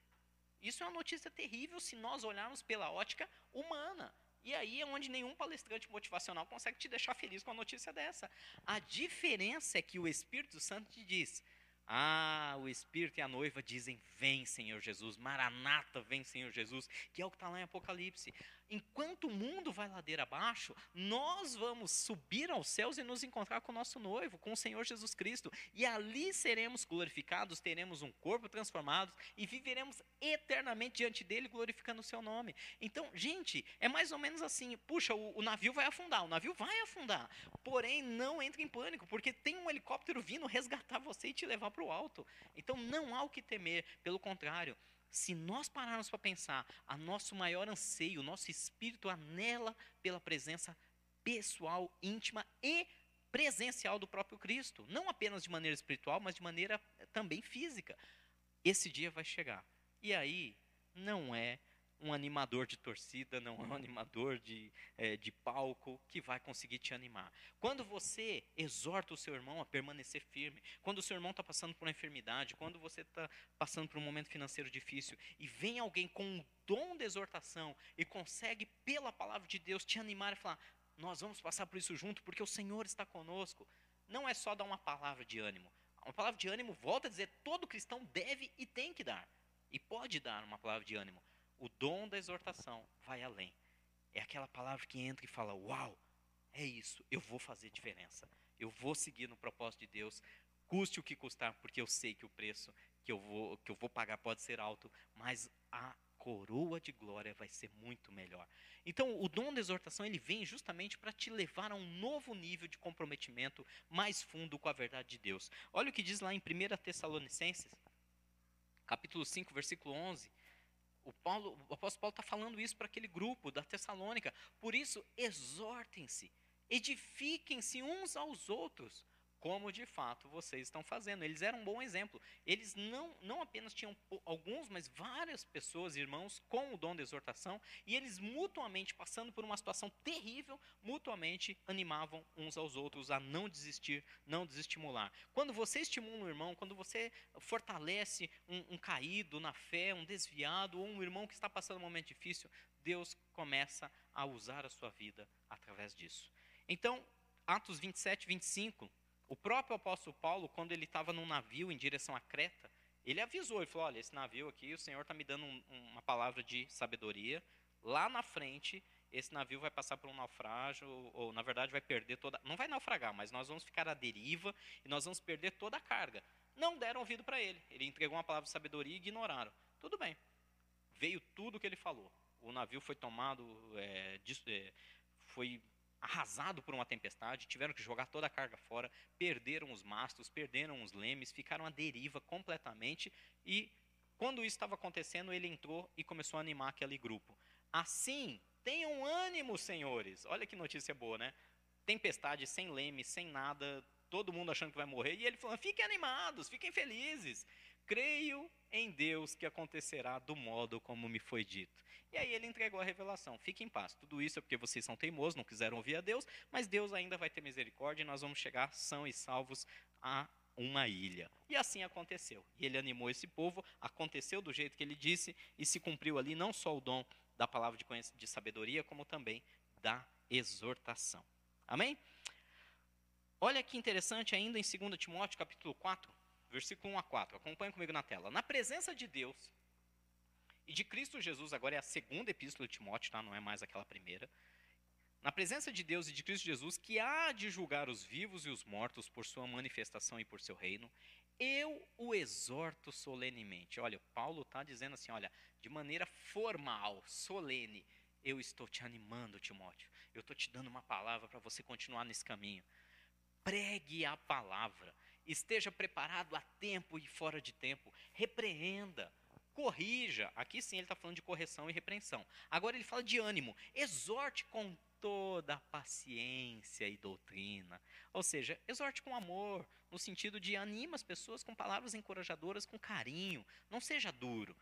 isso é uma notícia terrível se nós olharmos pela ótica humana. E aí é onde nenhum palestrante motivacional consegue te deixar feliz com a notícia dessa. A diferença é que o Espírito Santo te diz: ah, o Espírito e a noiva dizem: Vem, Senhor Jesus, Maranata, vem, Senhor Jesus, que é o que está lá em Apocalipse. Enquanto o mundo vai ladeira abaixo, nós vamos subir aos céus e nos encontrar com o nosso noivo, com o Senhor Jesus Cristo. E ali seremos glorificados, teremos um corpo transformado e viveremos eternamente diante dele, glorificando o seu nome. Então, gente, é mais ou menos assim: puxa, o, o navio vai afundar, o navio vai afundar. Porém, não entre em pânico, porque tem um helicóptero vindo resgatar você e te levar para o alto. Então não há o que temer, pelo contrário. Se nós pararmos para pensar, a nosso maior anseio, o nosso espírito anela pela presença pessoal, íntima e presencial do próprio Cristo, não apenas de maneira espiritual, mas de maneira eh, também física. Esse dia vai chegar. E aí não é um animador de torcida, não é um animador de, é, de palco que vai conseguir te animar. Quando você exorta o seu irmão a permanecer firme, quando o seu irmão está passando por uma enfermidade, quando você está passando por um momento financeiro difícil e vem alguém com um dom de exortação e consegue, pela palavra de Deus, te animar e falar: Nós vamos passar por isso junto porque o Senhor está conosco. Não é só dar uma palavra de ânimo. Uma palavra de ânimo, volta a dizer, todo cristão deve e tem que dar. E pode dar uma palavra de ânimo. O dom da exortação vai além. É aquela palavra que entra e fala: Uau, é isso, eu vou fazer diferença. Eu vou seguir no propósito de Deus, custe o que custar, porque eu sei que o preço que eu vou, que eu vou pagar pode ser alto, mas a coroa de glória vai ser muito melhor. Então, o dom da exortação ele vem justamente para te levar a um novo nível de comprometimento mais fundo com a verdade de Deus. Olha o que diz lá em 1 Tessalonicenses, capítulo 5, versículo 11. O, Paulo, o apóstolo Paulo está falando isso para aquele grupo da Tessalônica. Por isso, exortem-se, edifiquem-se uns aos outros, como de fato vocês estão fazendo. Eles eram um bom exemplo. Eles não, não apenas tinham alguns, mas várias pessoas, irmãos, com o dom de exortação, e eles mutuamente, passando por uma situação terrível, mutuamente animavam uns aos outros a não desistir, não desestimular. Quando você estimula um irmão, quando você fortalece um, um caído na fé, um desviado, ou um irmão que está passando um momento difícil, Deus começa a usar a sua vida através disso. Então, Atos 27, 25 o próprio apóstolo Paulo, quando ele estava num navio em direção a Creta, ele avisou, ele falou, olha, esse navio aqui, o Senhor está me dando um, uma palavra de sabedoria, lá na frente, esse navio vai passar por um naufrágio, ou, na verdade vai perder toda, não vai naufragar, mas nós vamos ficar à deriva e nós vamos perder toda a carga. Não deram ouvido para ele, ele entregou uma palavra de sabedoria e ignoraram. Tudo bem, veio tudo o que ele falou. O navio foi tomado, é, é, foi arrasado por uma tempestade, tiveram que jogar toda a carga fora, perderam os mastros, perderam os lemes, ficaram à deriva completamente e quando isso estava acontecendo, ele entrou e começou a animar aquele grupo. Assim, tenham ânimo, senhores. Olha que notícia boa, né? Tempestade sem leme, sem nada, todo mundo achando que vai morrer, e ele falando: fiquem animados, fiquem felizes. Creio em Deus que acontecerá do modo como me foi dito. E aí ele entregou a revelação. Fique em paz. Tudo isso é porque vocês são teimosos, não quiseram ouvir a Deus, mas Deus ainda vai ter misericórdia e nós vamos chegar são e salvos a uma ilha. E assim aconteceu. E ele animou esse povo, aconteceu do jeito que ele disse e se cumpriu ali não só o dom da palavra de, de sabedoria, como também da exortação. Amém? Olha que interessante ainda em 2 Timóteo capítulo 4, versículo 1 a 4. Acompanhe comigo na tela. Na presença de Deus e de Cristo Jesus, agora é a segunda epístola de Timóteo, tá? não é mais aquela primeira. Na presença de Deus e de Cristo Jesus, que há de julgar os vivos e os mortos por sua manifestação e por seu reino, eu o exorto solenemente. Olha, Paulo está dizendo assim: olha, de maneira formal, solene, eu estou te animando, Timóteo. Eu estou te dando uma palavra para você continuar nesse caminho. Pregue a palavra. Esteja preparado a tempo e fora de tempo. Repreenda. Corrija. Aqui sim ele está falando de correção e repreensão. Agora ele fala de ânimo. Exorte com toda paciência e doutrina. Ou seja, exorte com amor, no sentido de anima as pessoas com palavras encorajadoras, com carinho. Não seja duro.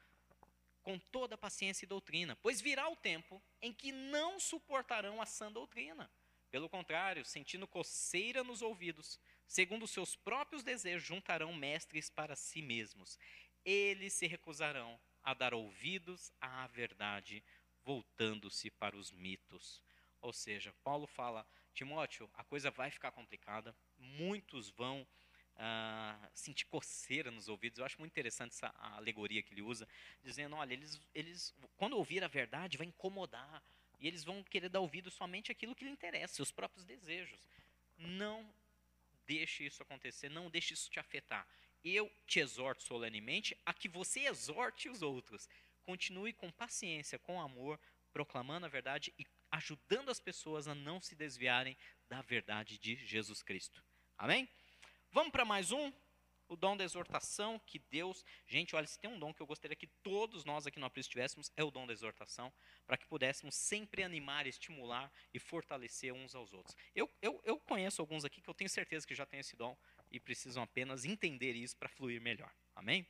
Com toda paciência e doutrina, pois virá o tempo em que não suportarão a sã doutrina. Pelo contrário, sentindo coceira nos ouvidos, segundo seus próprios desejos, juntarão mestres para si mesmos. Eles se recusarão a dar ouvidos à verdade, voltando-se para os mitos. Ou seja, Paulo fala, Timóteo, a coisa vai ficar complicada, muitos vão ah, sentir coceira nos ouvidos. Eu acho muito interessante essa alegoria que ele usa, dizendo, olha, eles, eles quando ouvir a verdade vai incomodar, e eles vão querer dar ouvido somente àquilo que lhe interessa, seus próprios desejos. Não deixe isso acontecer, não deixe isso te afetar. Eu te exorto solenemente a que você exorte os outros. Continue com paciência, com amor, proclamando a verdade e ajudando as pessoas a não se desviarem da verdade de Jesus Cristo. Amém? Vamos para mais um? O dom da exortação que Deus. Gente, olha, se tem um dom que eu gostaria que todos nós aqui no Apris tivéssemos, é o dom da exortação, para que pudéssemos sempre animar, estimular e fortalecer uns aos outros. Eu, eu, eu conheço alguns aqui que eu tenho certeza que já têm esse dom e precisam apenas entender isso para fluir melhor. Amém?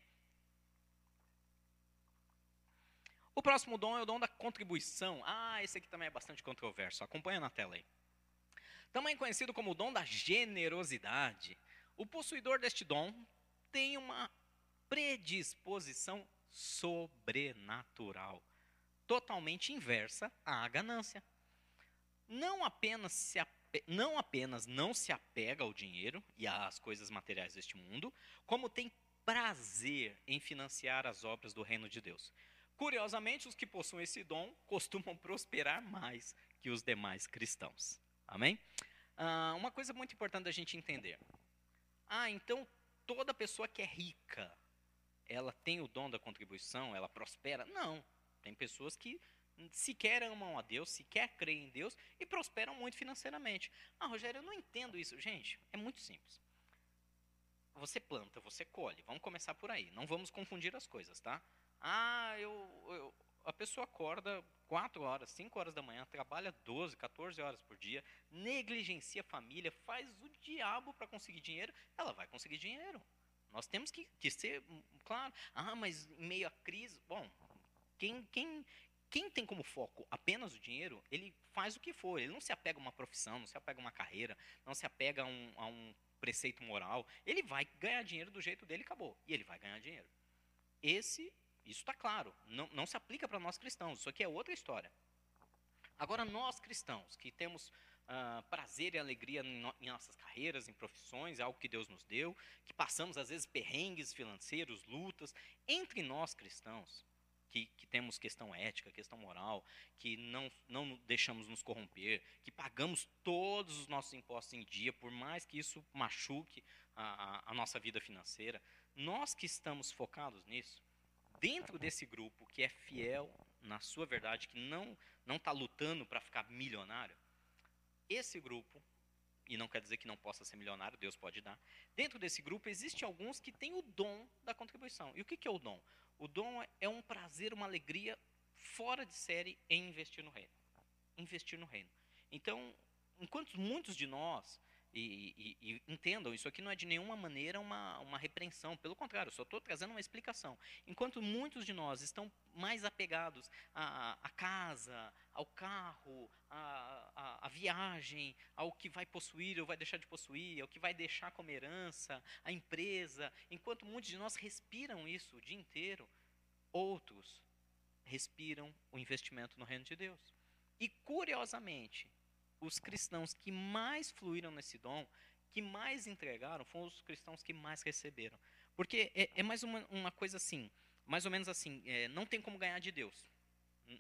O próximo dom é o dom da contribuição. Ah, esse aqui também é bastante controverso. Acompanha na tela aí. Também conhecido como o dom da generosidade. O possuidor deste dom tem uma predisposição sobrenatural, totalmente inversa à ganância. Não apenas, se não apenas não se apega ao dinheiro e às coisas materiais deste mundo, como tem prazer em financiar as obras do reino de Deus. Curiosamente, os que possuem esse dom [LAUGHS] costumam prosperar mais que os demais cristãos. Amém? Ah, uma coisa muito importante da gente entender. Ah, então toda pessoa que é rica, ela tem o dom da contribuição, ela prospera? Não. Tem pessoas que sequer amam a Deus, sequer creem em Deus e prosperam muito financeiramente. Ah, Rogério, eu não entendo isso. Gente, é muito simples. Você planta, você colhe. Vamos começar por aí. Não vamos confundir as coisas, tá? Ah, eu, eu a pessoa acorda 4 horas, 5 horas da manhã, trabalha 12, 14 horas por dia, negligencia a família, faz o diabo para conseguir dinheiro, ela vai conseguir dinheiro. Nós temos que, que ser, hum, claro, ah, mas em meio à crise, bom, quem, quem, quem tem como foco apenas o dinheiro, ele faz o que for, ele não se apega a uma profissão, não se apega a uma carreira, não se apega a um, a um preceito moral, ele vai ganhar dinheiro do jeito dele e acabou, e ele vai ganhar dinheiro. Esse isso está claro. Não, não se aplica para nós cristãos. Isso aqui é outra história. Agora, nós cristãos, que temos uh, prazer e alegria em, no, em, nossas carreiras, em profissões, é algo que Deus nos deu, que passamos, às vezes, perrengues financeiros, lutas, entre nós cristãos, que, que, temos questão ética, questão moral, que não, não deixamos nos corromper, que pagamos todos os nossos impostos em dia, por mais que isso machuque a, a, nossa vida financeira, nós que estamos focados nisso, dentro desse grupo que é fiel na sua verdade, que não não está lutando para ficar milionário, esse grupo e não quer dizer que não possa ser milionário, Deus pode dar. Dentro desse grupo existe alguns que têm o dom da contribuição. E o que, que é o dom? O dom é um prazer, uma alegria fora de série em investir no reino. Investir no reino. Então, enquanto muitos de nós e, e, e, entendam, isso aqui não é de nenhuma maneira uma, uma repreensão, pelo contrário, só estou trazendo uma explicação. Enquanto muitos de nós estão mais apegados à, à casa, ao carro, à, à, à, viagem, ao que vai possuir ou vai deixar de possuir, ao que vai deixar como herança, à empresa, enquanto muitos de nós respiram isso o dia inteiro, outros respiram o investimento no reino de Deus. E curiosamente, os cristãos que mais fluíram nesse dom, que mais entregaram, foram os cristãos que mais receberam. Porque é, é mais uma, uma, coisa assim, mais ou menos assim, é, não tem como ganhar de Deus.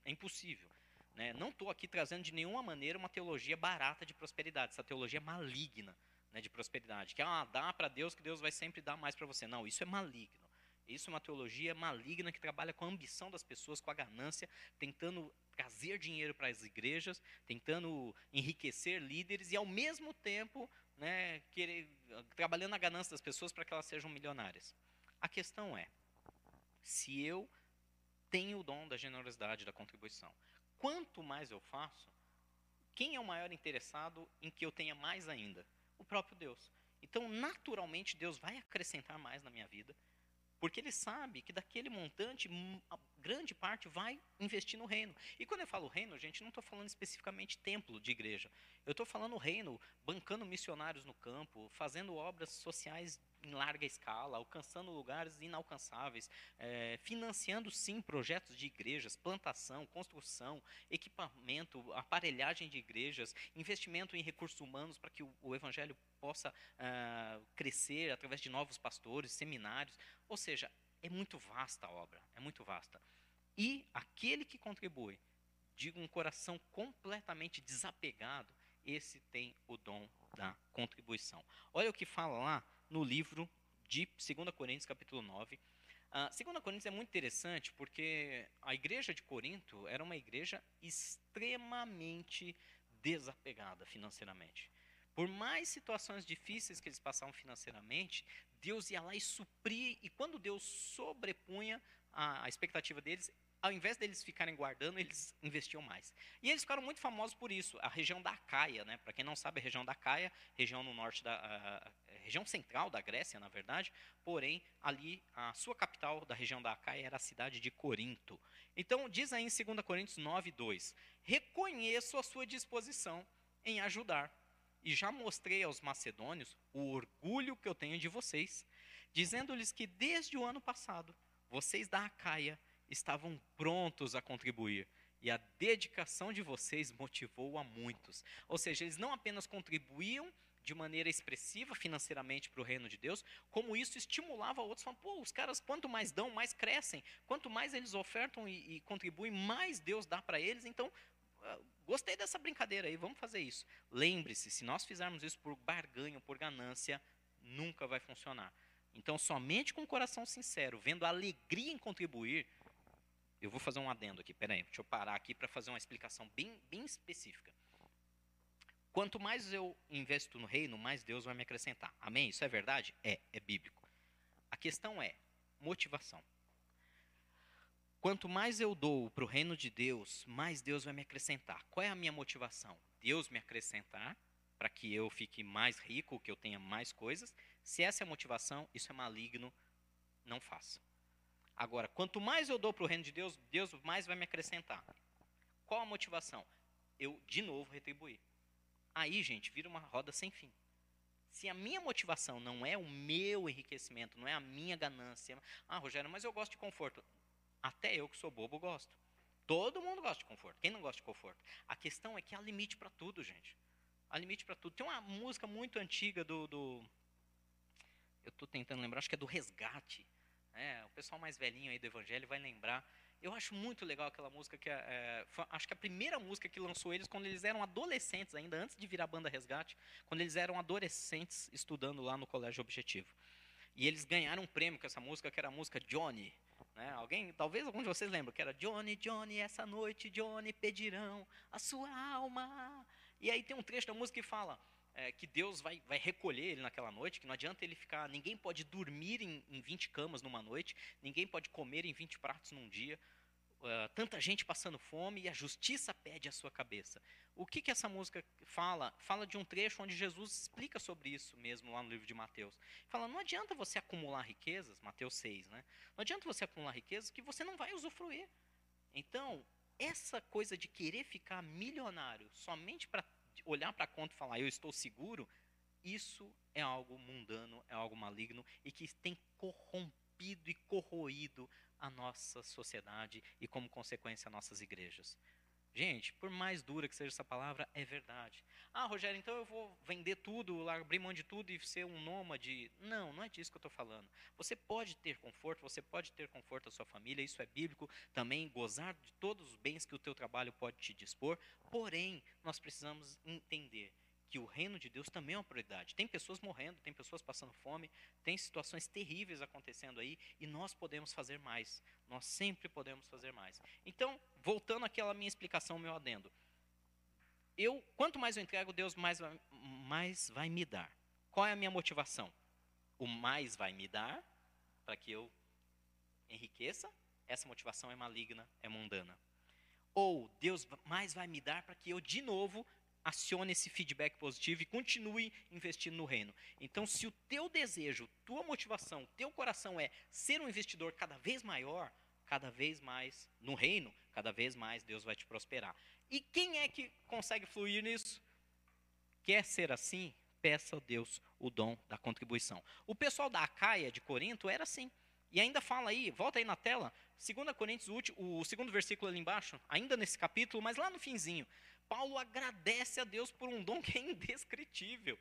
É impossível. Né? Não estou aqui trazendo de nenhuma maneira uma teologia barata de prosperidade, essa teologia maligna né, de prosperidade, que ah, dá para Deus que Deus vai sempre dar mais para você. Não, isso é maligno. Isso é uma teologia maligna que trabalha com a ambição das pessoas, com a ganância, tentando trazer dinheiro para as igrejas, tentando enriquecer líderes e, ao mesmo tempo, né, querer, trabalhando a ganância das pessoas para que elas sejam milionárias. A questão é: se eu tenho o dom da generosidade, da contribuição, quanto mais eu faço, quem é o maior interessado em que eu tenha mais ainda? O próprio Deus. Então, naturalmente, Deus vai acrescentar mais na minha vida porque ele sabe que daquele montante, grande parte vai investir no reino. E quando eu falo reino, gente, não estou falando especificamente templo de igreja. Eu estou falando reino, bancando missionários no campo, fazendo obras sociais em larga escala, alcançando lugares inalcançáveis, é, financiando sim projetos de igrejas, plantação, construção, equipamento, aparelhagem de igrejas, investimento em recursos humanos para que o, o evangelho possa uh, crescer através de novos pastores, seminários. Ou seja, é muito vasta a obra, é muito vasta. E aquele que contribui de um coração completamente desapegado, esse tem o dom da contribuição. Olha o que fala lá no livro de 2 Coríntios, capítulo 9. Uh, 2 Coríntios é muito interessante porque a igreja de Corinto era uma igreja extremamente desapegada financeiramente. Por mais situações difíceis que eles passavam financeiramente, Deus ia lá e supria, e quando Deus sobrepunha a, a expectativa deles, ao invés deles ficarem guardando, eles investiam mais. E eles ficaram muito famosos por isso. A região da Acaia, né? para quem não sabe, a região da Acaia, região no norte da. Região central da Grécia, na verdade, porém, ali, a sua capital da região da Acaia era a cidade de Corinto. Então, diz aí em 2 Coríntios 9, 2: Reconheço a sua disposição em ajudar e já mostrei aos macedônios o orgulho que eu tenho de vocês, dizendo-lhes que desde o ano passado vocês da Acaia estavam prontos a contribuir e a dedicação de vocês motivou a muitos. Ou seja, eles não apenas contribuíam de maneira expressiva financeiramente para o reino de Deus, como isso estimulava outros, falando, pô, os caras quanto mais dão, mais crescem, quanto mais eles ofertam e, e contribuem, mais Deus dá para eles, então ah, gostei dessa brincadeira aí, vamos fazer isso. Lembre-se, se nós fizermos isso por barganho, por ganância, nunca vai funcionar. Então, somente com o coração sincero, vendo a alegria em contribuir, eu vou fazer um adendo aqui, peraí, deixa eu parar aqui para fazer uma explicação bem, bem específica. Quanto mais eu investo no reino, mais Deus vai me acrescentar. Amém? Isso é verdade? É, é bíblico. A questão é motivação. Quanto mais eu dou para o reino de Deus, mais Deus vai me acrescentar. Qual é a minha motivação? Deus me acrescentar para que eu fique mais rico, que eu tenha mais coisas. Se essa é a motivação, isso é maligno, não faça. Agora, quanto mais eu dou para o reino de Deus, Deus mais vai me acrescentar. Qual a motivação? Eu, de novo, retribuir. Aí, gente, vira uma roda sem fim. Se a minha motivação não é o meu enriquecimento, não é a minha ganância. Ah, Rogério, mas eu gosto de conforto. Até eu que sou bobo gosto. Todo mundo gosta de conforto. Quem não gosta de conforto? A questão é que há limite para tudo, gente. Há limite para tudo. Tem uma música muito antiga do. do eu estou tentando lembrar, acho que é do Resgate. É, o pessoal mais velhinho aí do Evangelho vai lembrar. Eu acho muito legal aquela música que é, é foi, acho que a primeira música que lançou eles quando eles eram adolescentes ainda antes de virar banda Resgate, quando eles eram adolescentes estudando lá no Colégio Objetivo. E eles ganharam um prêmio com essa música que era a música Johnny. Né? Alguém, talvez alguns de vocês lembram que era Johnny, Johnny, essa noite Johnny pedirão a sua alma. E aí tem um trecho da música que fala é, que Deus vai, vai recolher ele naquela noite, que não adianta ele ficar, ninguém pode dormir em, em 20 camas numa noite, ninguém pode comer em 20 pratos num dia, uh, tanta gente passando fome e a justiça pede a sua cabeça. O que, que essa música fala? Fala de um trecho onde Jesus explica sobre isso mesmo lá no livro de Mateus. Fala, não adianta você acumular riquezas, Mateus 6, né? Não adianta você acumular riquezas que você não vai usufruir. Então, essa coisa de querer ficar milionário somente para olhar para a conta e falar, eu estou seguro, isso é algo mundano, é algo maligno e que tem corrompido e corroído a nossa sociedade e, como consequência, as nossas igrejas. Gente, por mais dura que seja essa palavra, é verdade. Ah, Rogério, então eu vou vender tudo, abrir mão de tudo e ser um nômade. Não, não é disso que eu estou falando. Você pode ter conforto, você pode ter conforto da sua família, isso é bíblico. Também gozar de todos os bens que o teu trabalho pode te dispor. Porém, nós precisamos entender que o reino de Deus também é uma prioridade. Tem pessoas morrendo, tem pessoas passando fome, tem situações terríveis acontecendo aí e nós podemos fazer mais. Nós sempre podemos fazer mais. Então, voltando àquela minha explicação, meu adendo. Eu, quanto mais eu entrego, Deus mais vai, mais vai me dar. Qual é a minha motivação? O mais vai me dar para que eu enriqueça. Essa motivação é maligna, é mundana. Ou Deus mais vai me dar para que eu de novo acione esse feedback positivo e continue investindo no reino. Então, se o teu desejo, tua motivação, teu coração é ser um investidor cada vez maior, cada vez mais no reino, cada vez mais Deus vai te prosperar. E quem é que consegue fluir nisso? Quer ser assim? Peça a Deus o dom da contribuição. O pessoal da Acaia de Corinto era assim. E ainda fala aí, volta aí na tela, 2 Coríntios, o segundo versículo ali embaixo, ainda nesse capítulo, mas lá no finzinho. Paulo agradece a Deus por um dom que é indescritível.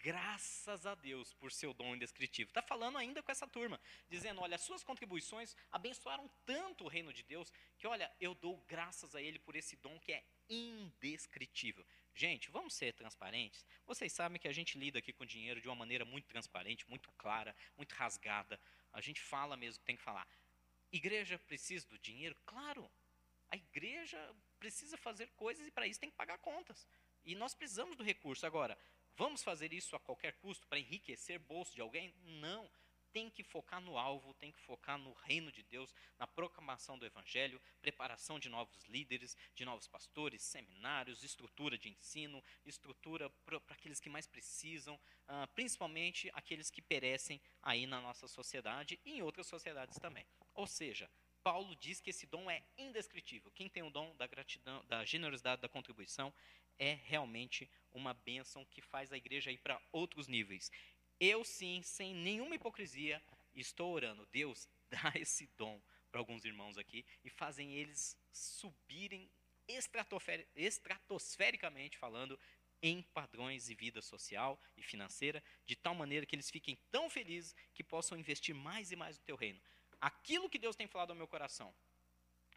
Graças a Deus por seu dom indescritível. Está falando ainda com essa turma, dizendo: olha, as suas contribuições abençoaram tanto o reino de Deus, que olha, eu dou graças a Ele por esse dom que é indescritível. Gente, vamos ser transparentes. Vocês sabem que a gente lida aqui com dinheiro de uma maneira muito transparente, muito clara, muito rasgada. A gente fala mesmo que tem que falar. Igreja precisa do dinheiro? Claro. A igreja precisa fazer coisas e para isso tem que pagar contas. E nós precisamos do recurso. Agora, vamos fazer isso a qualquer custo para enriquecer bolso de alguém? Não. Tem que focar no alvo, tem que focar no reino de Deus, na proclamação do evangelho, preparação de novos líderes, de novos pastores, seminários, estrutura de ensino, estrutura para aqueles que mais precisam, uh, principalmente aqueles que perecem aí na nossa sociedade e em outras sociedades também. Ou seja, Paulo diz que esse dom é indescritível. Quem tem o dom da gratidão, da generosidade, da contribuição, é realmente uma bênção que faz a igreja ir para outros níveis. Eu, sim, sem nenhuma hipocrisia, estou orando. Deus, [LAUGHS] dá esse dom para alguns irmãos aqui e fazem eles subirem estratosfericamente falando em padrões de vida social e financeira, de tal maneira que eles fiquem tão felizes que possam investir mais e mais no teu reino aquilo que Deus tem falado ao meu coração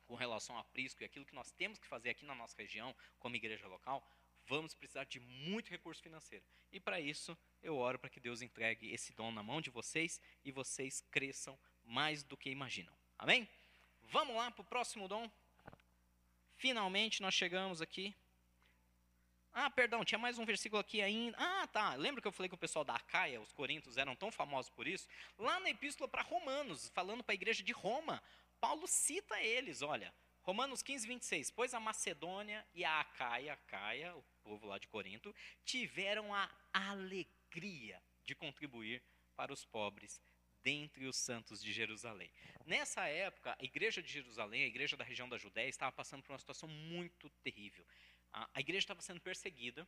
com relação a Prisco e aquilo que nós temos que fazer aqui na nossa região, como igreja local, vamos precisar de muito recurso financeiro. E para isso, eu oro para que Deus entregue esse dom na mão de vocês e vocês cresçam mais do que imaginam. Amém? Vamos lá para o próximo dom. Finalmente nós chegamos aqui ah, perdão, tinha mais um versículo aqui ainda. Ah, tá. Lembra que eu falei que o pessoal da Acaia, os coríntios, eram tão famosos por isso? Lá na epístola para Romanos, falando para a igreja de Roma, Paulo cita eles, olha. Romanos 15, 26. Pois a Macedônia e a Acaia, Acaia, o povo lá de Corinto, tiveram a alegria de contribuir para os pobres dentre os santos de Jerusalém. Nessa época, a igreja de Jerusalém, a igreja da região da Judéia, estava passando por uma situação muito terrível a, igreja estava sendo perseguida,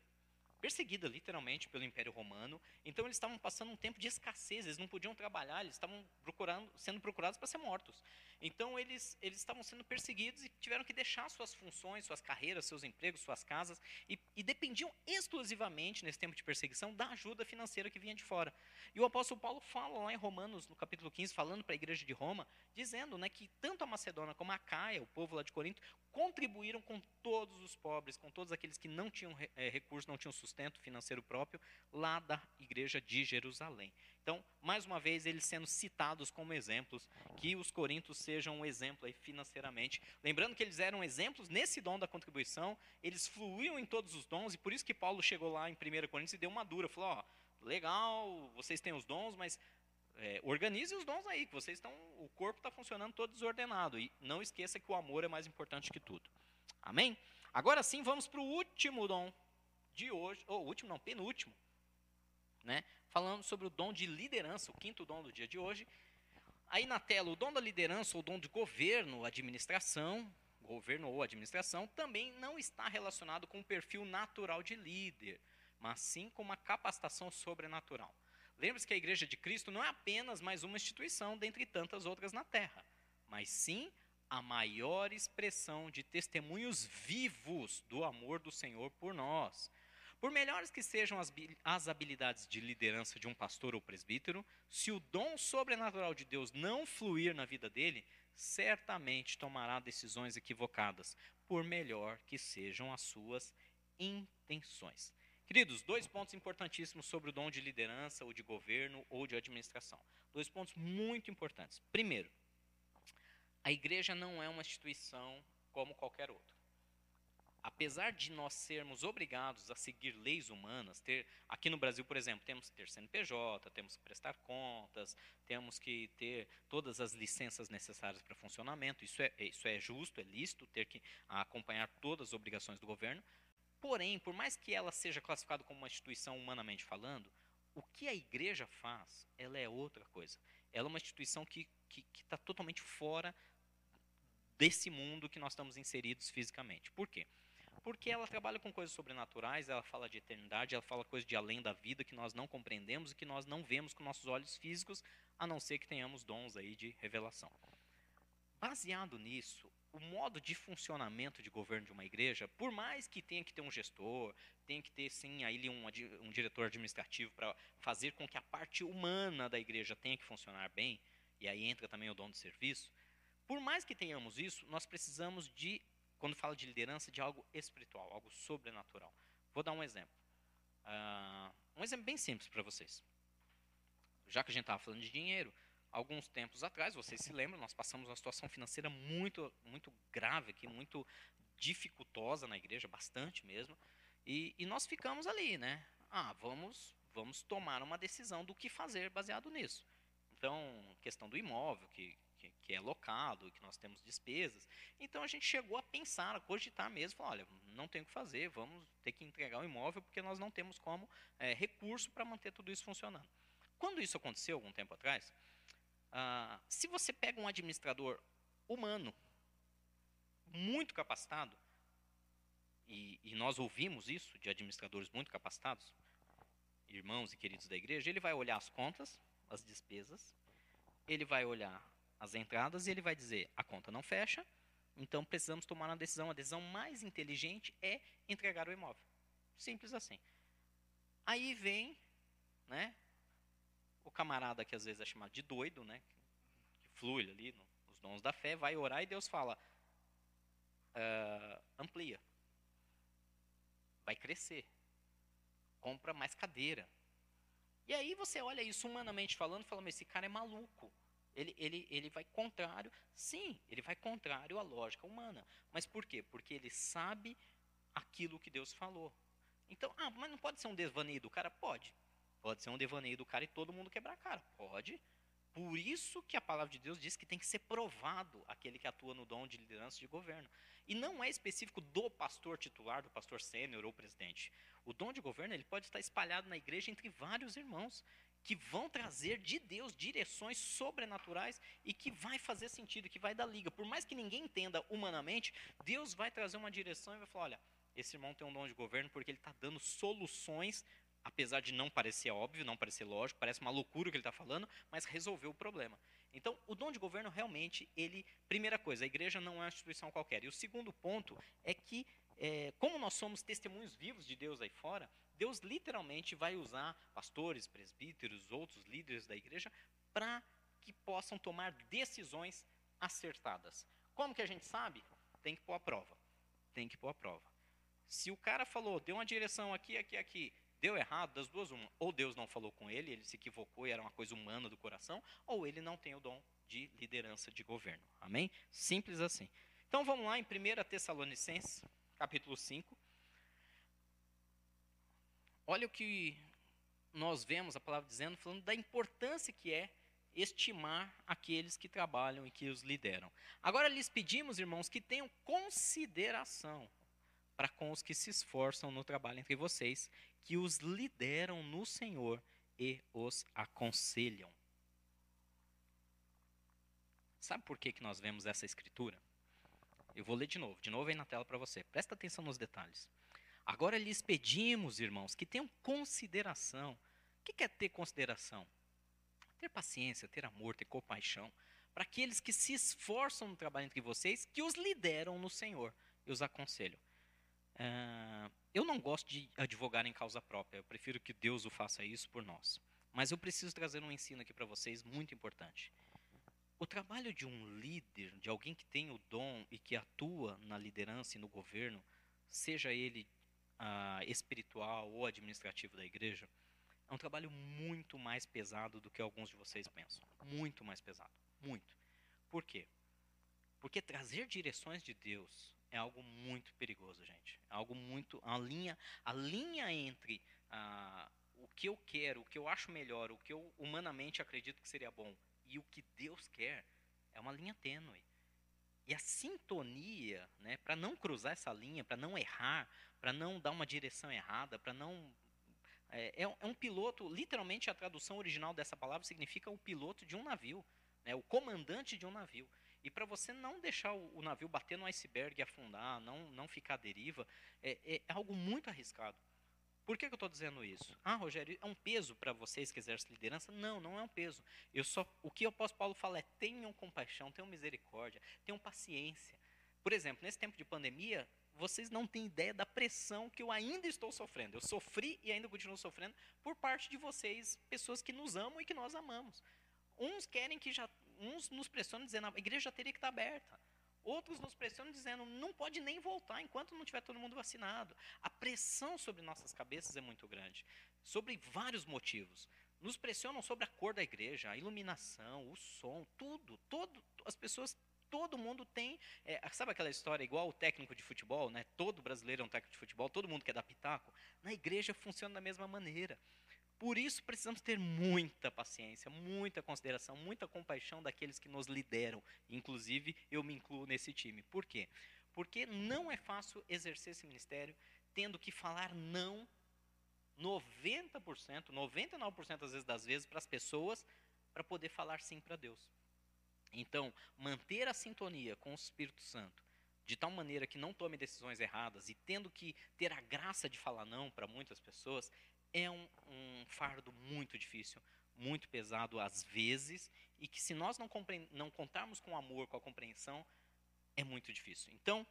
perseguida literalmente pelo Império Romano. Então eles estavam passando um tempo de escassez, eles não podiam trabalhar, eles estavam procurando, sendo procurados para ser mortos. Então eles, eles estavam sendo perseguidos e tiveram que deixar suas funções, suas carreiras, seus empregos, suas casas, e, e dependiam exclusivamente, nesse tempo de perseguição, da ajuda financeira que vinha de fora. E o apóstolo Paulo fala lá em Romanos, no capítulo 15, falando para a igreja de Roma, dizendo né, que tanto a Macedônia como a Caia, o povo lá de Corinto, contribuíram com todos os pobres, com todos aqueles que não tinham é, recursos, não tinham sustento financeiro próprio, lá da igreja de Jerusalém. Então, mais uma vez, eles sendo citados como exemplos, que os corintos sejam um exemplo aí financeiramente. Lembrando que eles eram exemplos nesse dom da contribuição, eles fluíam em todos os dons, e por isso que Paulo chegou lá em 1 Coríntios e deu uma dura, falou, ó, legal, vocês têm os dons, mas é, organize os dons aí, que vocês estão, o corpo está funcionando todo desordenado, e não esqueça que o amor é mais importante que tudo. Amém? Agora sim, vamos para o último dom de hoje, ou último não, penúltimo, né? Falando sobre o dom de liderança, o quinto dom do dia de hoje. Aí na tela, o dom da liderança, ou dom de governo, administração, governo ou administração, também não está relacionado com o perfil natural de líder, mas sim com uma capacitação sobrenatural. Lembre-se que a igreja de Cristo não é apenas mais uma instituição dentre tantas outras na terra, mas sim a maior expressão de testemunhos vivos do amor do Senhor por nós. Por melhores que sejam as habilidades de liderança de um pastor ou presbítero, se o dom sobrenatural de Deus não fluir na vida dele, certamente tomará decisões equivocadas, por melhor que sejam as suas intenções. Queridos, dois pontos importantíssimos sobre o dom de liderança, ou de governo, ou de administração. Dois pontos muito importantes. Primeiro, a igreja não é uma instituição como qualquer outra. Apesar de nós sermos obrigados a seguir leis humanas, ter aqui no Brasil, por exemplo, temos que ter CNPJ, temos que prestar contas, temos que ter todas as licenças necessárias para funcionamento. Isso é, isso é justo, é lícito ter que acompanhar todas as obrigações do governo. Porém, por mais que ela seja classificada como uma instituição humanamente falando, o que a igreja faz, ela é outra coisa. Ela é uma instituição que está totalmente fora desse mundo que nós estamos inseridos fisicamente. Por quê? Porque ela trabalha com coisas sobrenaturais, ela fala de eternidade, ela fala coisas de além da vida que nós não compreendemos e que nós não vemos com nossos olhos físicos, a não ser que tenhamos dons aí de revelação. Baseado nisso, o modo de funcionamento de governo de uma igreja, por mais que tenha que ter um gestor, tenha que ter sim aí um, um diretor administrativo para fazer com que a parte humana da igreja tenha que funcionar bem, e aí entra também o dom de serviço, por mais que tenhamos isso, nós precisamos de, quando fala de liderança, de algo espiritual, algo sobrenatural. Vou dar um exemplo. Uh, um exemplo bem simples para vocês. Já que a gente estava falando de dinheiro, alguns tempos atrás, vocês se lembram, nós passamos uma situação financeira muito, muito grave aqui, muito dificultosa na igreja, bastante mesmo, e, e nós ficamos ali, né? Ah, vamos, vamos tomar uma decisão do que fazer baseado nisso. Então, questão do imóvel, que, que, é locado, que nós temos despesas. Então, a gente chegou a pensar, a cogitar mesmo, falar, olha, não tem o que fazer, vamos ter que entregar o imóvel, porque nós não temos como é, recurso para manter tudo isso funcionando. Quando isso aconteceu, algum tempo atrás, ah, se você pega um administrador humano, muito capacitado, e, e, nós ouvimos isso de administradores muito capacitados, irmãos e queridos da igreja, ele vai olhar as contas, as despesas, ele vai olhar as entradas e ele vai dizer: a conta não fecha, então precisamos tomar uma decisão. A decisão mais inteligente é entregar o imóvel. Simples assim. Aí vem né, o camarada que às vezes é chamado de doido, né, que flui ali nos dons da fé, vai orar e Deus fala: uh, amplia, vai crescer, compra mais cadeira. E aí você olha isso humanamente falando e fala: mas esse cara é maluco. Ele, ele, ele vai contrário, sim, ele vai contrário à lógica humana. Mas por quê? Porque ele sabe aquilo que Deus falou. Então, ah, mas não pode ser um devaneio do cara? Pode. Pode ser um devaneio do cara e todo mundo quebrar a cara. Pode. Por isso que a palavra de Deus diz que tem que ser provado aquele que atua no dom de liderança de governo. E não é específico do pastor titular, do pastor sênior ou presidente. O dom de governo ele pode estar espalhado na igreja entre vários irmãos que vão trazer de Deus direções sobrenaturais e que vai fazer sentido, que vai dar liga. Por mais que ninguém entenda humanamente, Deus vai trazer uma direção e vai falar: olha, esse irmão tem um dom de governo porque ele está dando soluções apesar de não parecer óbvio, não parecer lógico, parece uma loucura o que ele está falando, mas resolveu o problema. Então, o dom de governo realmente, ele, primeira coisa, a igreja não é uma instituição qualquer. E o segundo ponto é que, é, como nós somos testemunhos vivos de Deus aí fora, Deus literalmente vai usar pastores, presbíteros, outros líderes da igreja para que possam tomar decisões acertadas. Como que a gente sabe? Tem que pôr a prova. Tem que pôr a prova. Se o cara falou, deu uma direção aqui, aqui, aqui, deu errado, das duas uma. Ou Deus não falou com ele, ele se equivocou e era uma coisa humana do coração, ou ele não tem o dom de liderança de governo. Amém? Simples assim. Então vamos lá em 1 Tessalonicenses, capítulo 5. Olha o que nós vemos a palavra dizendo, falando da importância que é estimar aqueles que trabalham e que os lideram. Agora lhes pedimos, irmãos, que tenham consideração para com os que se esforçam no trabalho entre vocês que os lideram no Senhor e os aconselham. Sabe por que, que nós vemos essa escritura? Eu vou ler de novo, de novo aí na tela para você. Presta atenção nos detalhes. Agora lhes pedimos, irmãos, que tenham consideração, O que é ter consideração? Ter paciência, ter amor, ter compaixão para aqueles que se esforçam no trabalho entre vocês, que os lideram no Senhor e os aconselham. Uh, eu não gosto de advogar em causa própria, eu prefiro que Deus o faça isso por nós. Mas eu preciso trazer um ensino aqui para vocês muito importante. O trabalho de um líder, de alguém que tem o dom e que atua na liderança e no governo, seja ele uh, espiritual ou administrativo da igreja, é um trabalho muito mais pesado do que alguns de vocês pensam. Muito mais pesado. Muito. Por quê? Porque trazer direções de Deus é algo muito perigoso, gente. É algo muito. A linha, a linha entre ah, o que eu quero, o que eu acho melhor, o que eu humanamente acredito que seria bom e o que Deus quer é uma linha tênue. E a sintonia, né, para não cruzar essa linha, para não errar, para não dar uma direção errada, para não. É, é, um piloto, literalmente a tradução original dessa palavra significa o piloto de um navio, né, o comandante de um navio. E para você não deixar o, o, navio bater no iceberg e afundar, não, não ficar à deriva, é, é algo muito arriscado. Por que, que eu estou dizendo isso? Ah, Rogério, é um peso para vocês que exercem liderança? Não, não é um peso. Eu só, o que o apóstolo Paulo fala é tenham compaixão, tenham misericórdia, tenham paciência. Por exemplo, nesse tempo de pandemia, vocês não têm ideia da pressão que eu ainda estou sofrendo. Eu sofri e ainda continuo sofrendo por parte de vocês, pessoas que nos amam e que nós amamos. Uns querem que já, uns nos pressionam dizendo a igreja já teria que estar aberta. Outros nos pressionam dizendo não pode nem voltar enquanto não tiver todo mundo vacinado. A pressão sobre nossas cabeças é muito grande, sobre vários motivos. Nos pressionam sobre a cor da igreja, a iluminação, o som, tudo, todo, as pessoas todo mundo tem. É, sabe aquela história igual o técnico de futebol, né? Todo brasileiro é um técnico de futebol, todo mundo quer dar pitaco. Na igreja funciona da mesma maneira. Por isso precisamos ter muita paciência, muita consideração, muita compaixão daqueles que nos lideram. Inclusive, eu me incluo nesse time. Por quê? Porque não é fácil exercer esse ministério tendo que falar não 90%, 99% às vezes das vezes para as pessoas para poder falar sim para Deus. Então, manter a sintonia com o Espírito Santo de tal maneira que não tome decisões erradas e tendo que ter a graça de falar não para muitas pessoas é um, um, fardo muito difícil, muito pesado às vezes, e que se nós não, não contarmos com amor, com a compreensão, é muito difícil. Então,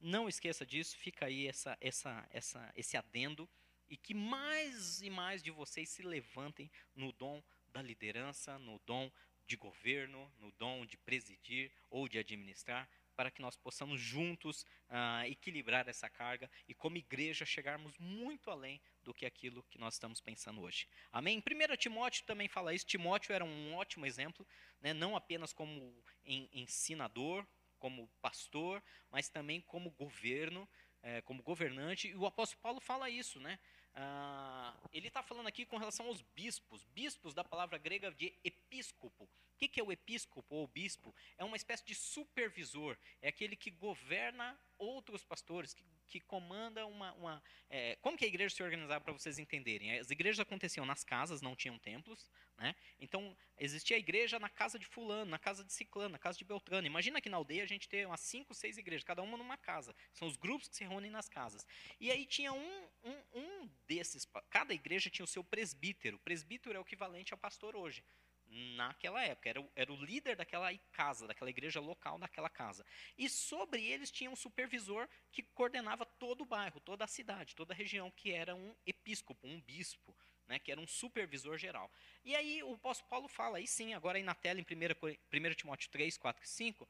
não esqueça disso, fica aí essa, essa, essa, esse adendo, e que mais e mais de vocês se levantem no dom da liderança, no dom de governo, no dom de presidir ou de administrar, para que nós possamos juntos uh, equilibrar essa carga e, como igreja, chegarmos muito além do que aquilo que nós estamos pensando hoje. Amém? 1 Timóteo também fala isso. Timóteo era um ótimo exemplo, né? não apenas como ensinador, como pastor, mas também como governo, é, como governante. E o apóstolo Paulo fala isso, né? Ah, ele está falando aqui com relação aos bispos, bispos da palavra grega de episcopo. O que, é o episcopo ou bispo? É uma espécie de supervisor, é aquele que governa outros pastores, que que comanda uma. uma é, como que a igreja se organizava para vocês entenderem? As igrejas aconteciam nas casas, não tinham templos, né? Então existia a igreja na casa de fulano, na casa de ciclano, na casa de beltrano. Imagina que na aldeia a gente tem umas cinco, seis igrejas, cada uma numa casa. São os grupos que se reúnem nas casas. E aí tinha um, um, um desses, cada igreja tinha o seu presbítero. Presbítero é o equivalente ao pastor hoje naquela época. Era o, era o líder daquela casa, daquela igreja local daquela casa. E sobre eles tinha um supervisor que coordenava todo o bairro, toda a cidade, toda a região, que era um episcopo, um bispo. Né, que era um supervisor geral. E aí o apóstolo Paulo fala, aí sim, agora aí na tela em 1, 1 Timóteo 3, 4 e 5,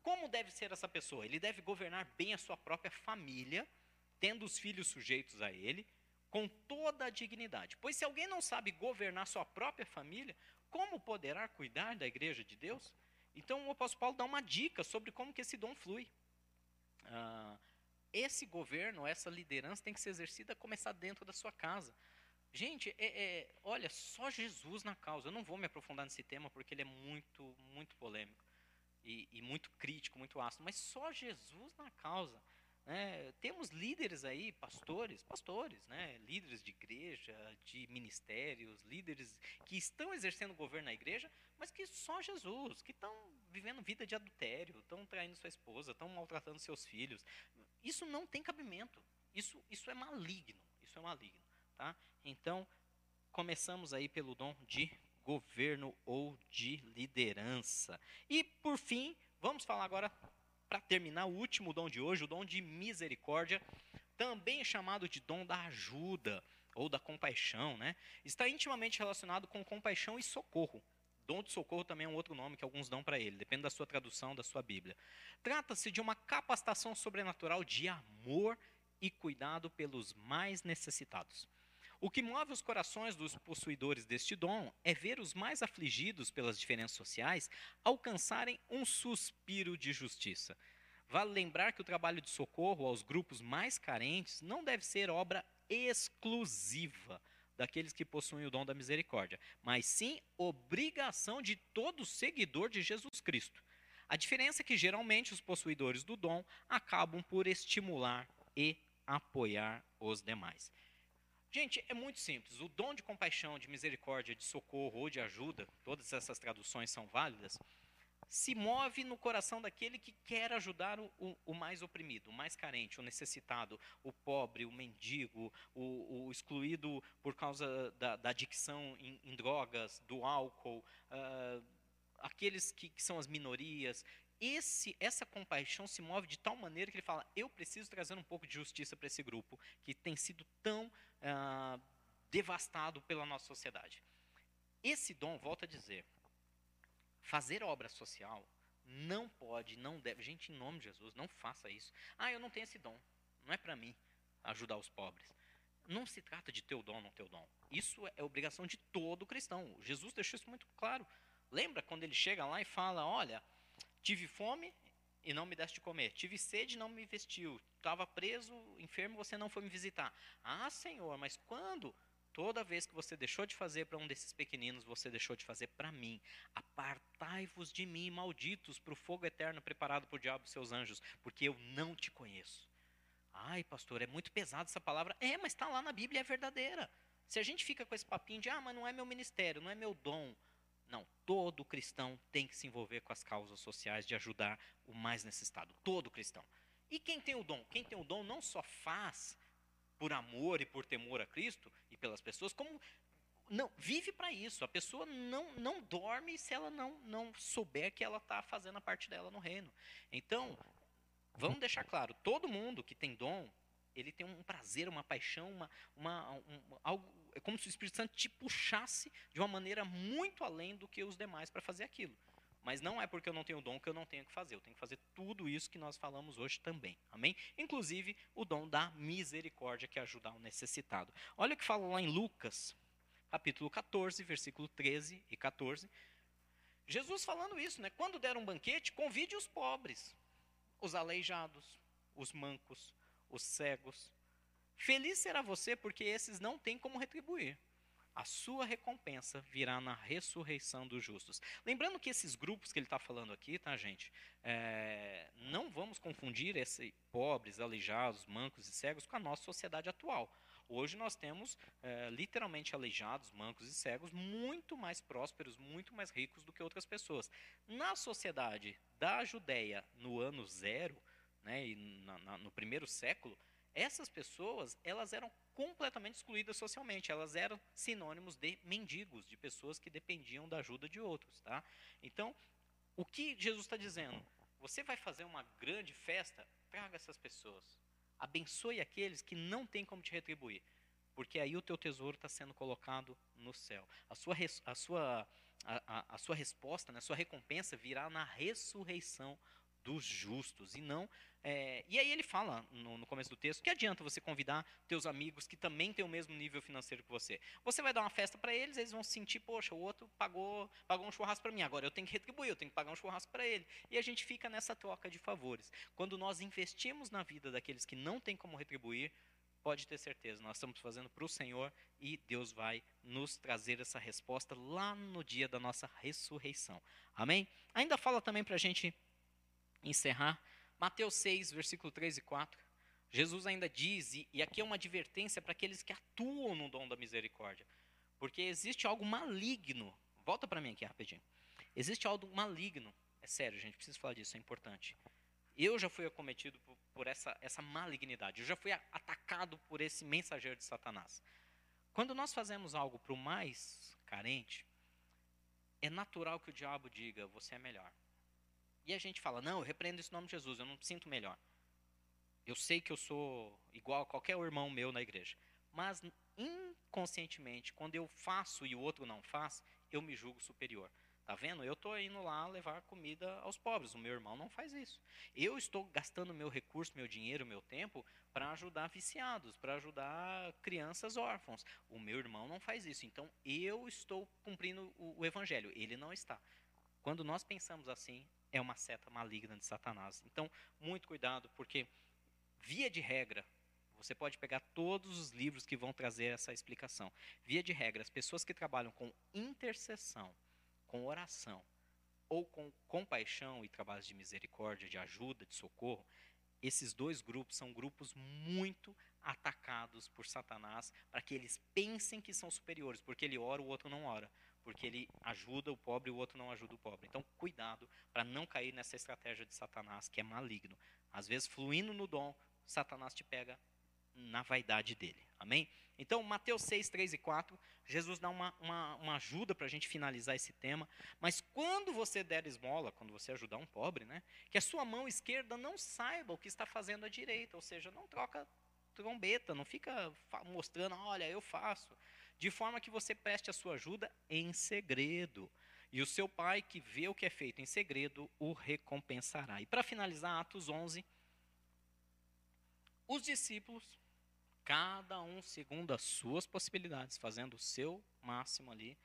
como deve ser essa pessoa? Ele deve governar bem a sua própria família, tendo os filhos sujeitos a ele, com toda a dignidade. Pois se alguém não sabe governar sua própria família, como poderá cuidar da igreja de Deus? Então o apóstolo Paulo dá uma dica sobre como que esse dom flui. Ah, esse governo, essa liderança tem que ser exercida começar dentro da sua casa. Gente, é, é, olha, só Jesus na causa. Eu não vou me aprofundar nesse tema porque ele é muito, muito polêmico e, e muito crítico, muito ácido. Mas só Jesus na causa. Né? Temos líderes aí, pastores, pastores, né? líderes de igreja, de ministérios, líderes que estão exercendo governo na igreja, mas que só Jesus, que estão vivendo vida de adultério, estão traindo sua esposa, estão maltratando seus filhos. Isso não tem cabimento. Isso, isso é maligno. Isso é maligno. Tá? Então, começamos aí pelo dom de governo ou de liderança. E por fim, vamos falar agora para terminar o último dom de hoje, o dom de misericórdia, também chamado de dom da ajuda ou da compaixão, né? Está intimamente relacionado com compaixão e socorro. Dom de socorro também é um outro nome que alguns dão para ele, depende da sua tradução, da sua Bíblia. Trata-se de uma capacitação sobrenatural de amor e cuidado pelos mais necessitados. O que move os corações dos possuidores deste dom é ver os mais afligidos pelas diferenças sociais alcançarem um suspiro de justiça. Vale lembrar que o trabalho de socorro aos grupos mais carentes não deve ser obra exclusiva daqueles que possuem o dom da misericórdia, mas sim obrigação de todo seguidor de Jesus Cristo. A diferença é que geralmente os possuidores do dom acabam por estimular e apoiar os demais. Gente, é muito simples. O dom de compaixão, de misericórdia, de socorro ou de ajuda, todas essas traduções são válidas, se move no coração daquele que quer ajudar o, o, mais oprimido, o mais carente, o necessitado, o pobre, o mendigo, o, o excluído por causa da, da adicção em, em, drogas, do álcool, uh, aqueles que, que são as minorias esse, essa compaixão se move de tal maneira que ele fala: eu preciso trazer um pouco de justiça para esse grupo que tem sido tão devastado pela nossa sociedade. Esse dom, volta a dizer, fazer obra social não pode, não deve. Gente, em nome de Jesus, não faça isso. Ah, eu não tenho esse dom. Não é para mim ajudar os pobres. Não se trata de teu dom ou não teu dom. Isso é obrigação de todo cristão. Jesus deixou isso muito claro. Lembra quando ele chega lá e fala: Olha, Tive fome e não me deste de comer. Tive sede e não me vestiu. Estava preso, enfermo, você não foi me visitar. Ah, Senhor, mas quando? Toda vez que você deixou de fazer para um desses pequeninos, você deixou de fazer para mim. Apartai-vos de mim, malditos, para o fogo eterno preparado por diabo e seus anjos, porque eu não te conheço. Ai, pastor, é muito pesada essa palavra. É, mas está lá na Bíblia, é verdadeira. Se a gente fica com esse papinho de, ah, mas não é meu ministério, não é meu dom, não, todo cristão tem que se envolver com as causas sociais de ajudar o mais necessitado. Todo cristão. E quem tem o dom? Quem tem o dom não só faz por amor e por temor a Cristo e pelas pessoas, como não vive para isso. A pessoa não, não dorme se ela não, não souber que ela está fazendo a parte dela no reino. Então, vamos deixar claro: todo mundo que tem dom, ele tem um prazer, uma paixão, uma, uma um, algo é como se o Espírito Santo te puxasse de uma maneira muito além do que os demais para fazer aquilo. Mas não é porque eu não tenho o dom que eu não tenho que fazer. Eu tenho que fazer tudo isso que nós falamos hoje também. Amém? Inclusive o dom da misericórdia, que é ajudar o necessitado. Olha o que fala lá em Lucas, capítulo 14, versículo 13 e 14. Jesus falando isso, né? Quando der um banquete, convide os pobres, os aleijados, os mancos, os cegos, Feliz será você, porque esses não têm como retribuir. A sua recompensa virá na ressurreição dos justos. Lembrando que esses grupos que ele está falando aqui, tá, gente? É, não vamos confundir esses pobres, aleijados, mancos e cegos com a nossa sociedade atual. Hoje nós temos é, literalmente aleijados, mancos e cegos muito mais prósperos, muito mais ricos do que outras pessoas. Na sociedade da Judéia, no ano zero, né, e na, na, no primeiro século, essas pessoas, elas eram completamente excluídas socialmente, elas eram sinônimos de mendigos, de pessoas que dependiam da ajuda de outros, tá? Então, o que Jesus está dizendo? Você vai fazer uma grande festa, traga essas pessoas, abençoe aqueles que não têm como te retribuir, porque aí o teu tesouro está sendo colocado no céu. A sua, a sua, a, a, a sua resposta, né, a sua recompensa virá na ressurreição dos justos e não. É, e aí ele fala no, no, começo do texto que adianta você convidar teus amigos que também têm o mesmo nível financeiro que você. Você vai dar uma festa para eles, eles vão sentir, poxa, o outro pagou, pagou um churrasco para mim, agora eu tenho que retribuir, eu tenho que pagar um churrasco para ele. E a gente fica nessa troca de favores. Quando nós investimos na vida daqueles que não têm como retribuir, pode ter certeza, nós estamos fazendo para o Senhor e Deus vai nos trazer essa resposta lá no dia da nossa ressurreição. Amém? Ainda fala também para a gente encerrar, Mateus 6, versículo 3 e 4. Jesus ainda diz, e aqui é uma advertência para aqueles que atuam no dom da misericórdia, porque existe algo maligno. Volta para mim aqui rapidinho. Existe algo maligno. É sério, gente, preciso falar disso, é importante. Eu já fui acometido por, por essa, essa malignidade. Eu já fui atacado por esse mensageiro de Satanás. Quando nós fazemos algo para o mais carente, é natural que o diabo diga: você é melhor. E a gente fala: não, eu repreendo esse nome de Jesus, eu não me sinto melhor. Eu sei que eu sou igual a qualquer irmão meu na igreja. Mas inconscientemente, quando eu faço e o outro não faz, eu me julgo superior. Tá vendo? Eu estou indo lá levar comida aos pobres. O meu irmão não faz isso. Eu estou gastando meu recurso, meu dinheiro, meu tempo para ajudar viciados, para ajudar crianças órfãos. O meu irmão não faz isso. Então eu estou cumprindo o, o evangelho. Ele não está. Quando nós pensamos assim, é uma seta maligna de Satanás. Então, muito cuidado, porque via de regra, você pode pegar todos os livros que vão trazer essa explicação. Via de regra, as pessoas que trabalham com intercessão, com oração ou com compaixão e trabalhos de misericórdia, de ajuda, de socorro, esses dois grupos são grupos muito atacados por Satanás para que eles pensem que são superiores, porque ele ora, o outro não ora, porque ele ajuda o pobre e o outro não ajuda o pobre. Então, cuidado para não cair nessa estratégia de Satanás que é maligno. Às vezes, fluindo no dom, Satanás te pega na vaidade dele. Amém? Então, Mateus 6, 3 e 4, Jesus dá uma, uma, uma ajuda para a gente finalizar esse tema. Mas quando você der esmola, quando você ajudar um pobre, né, que a sua mão esquerda não saiba o que está fazendo a direita, ou seja, não troca trombeta, não fica mostrando, olha, eu faço. De forma que você preste a sua ajuda em segredo. E o seu pai, que vê o que é feito em segredo, o recompensará. E para finalizar, Atos 11, os discípulos cada um segundo as suas possibilidades, fazendo o seu máximo ali,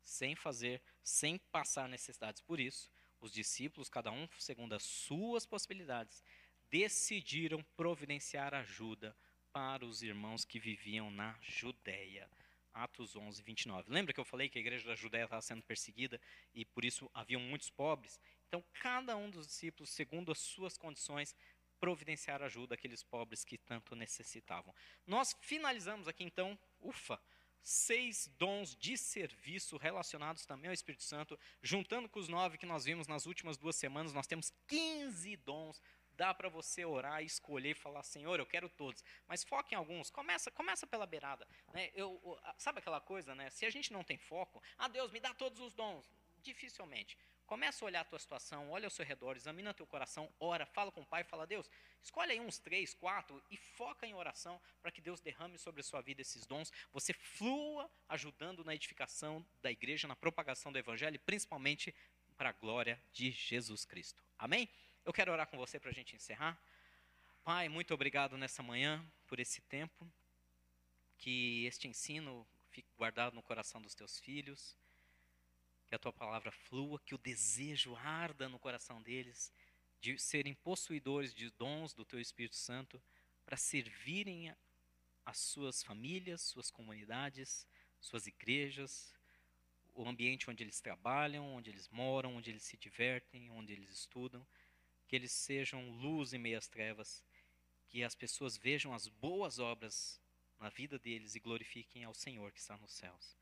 sem fazer, sem passar necessidades. Por isso, os discípulos, cada um segundo as suas possibilidades, decidiram providenciar ajuda para os irmãos que viviam na Judéia. Atos 11, 29. Lembra que eu falei que a igreja da Judéia estava sendo perseguida e por isso haviam muitos pobres? Então, cada um dos discípulos, segundo as suas condições, providenciar ajuda àqueles pobres que tanto necessitavam. Nós finalizamos aqui então, ufa, seis dons de serviço relacionados também ao Espírito Santo, juntando com os nove que nós vimos nas últimas duas semanas, nós temos 15 dons. Dá para você orar, escolher e falar, Senhor, eu quero todos. Mas foque em alguns. Começa, começa pela beirada. Né? Eu, sabe aquela coisa, né? Se a gente não tem foco, ah, Deus, me dá todos os dons. Dificilmente. Começa a olhar a tua situação, olha ao seu redor, examina teu coração, ora, fala com o Pai, fala, Deus, escolhe aí uns três, quatro e foca em oração para que Deus derrame sobre a sua vida esses dons. Você flua ajudando na edificação da igreja, na propagação do Evangelho principalmente para a glória de Jesus Cristo. Amém? Eu quero orar com você para a gente encerrar. Pai, muito obrigado nessa manhã por esse tempo. Que este ensino fique guardado no coração dos teus filhos que a tua palavra flua, que o desejo arda no coração deles de serem possuidores de dons do teu Espírito Santo para servirem as suas famílias, suas comunidades, suas igrejas, o ambiente onde eles trabalham, onde eles moram, onde eles se divertem, onde eles estudam, que eles sejam luz em meio às trevas, que as pessoas vejam as boas obras na vida deles e glorifiquem ao Senhor que está nos céus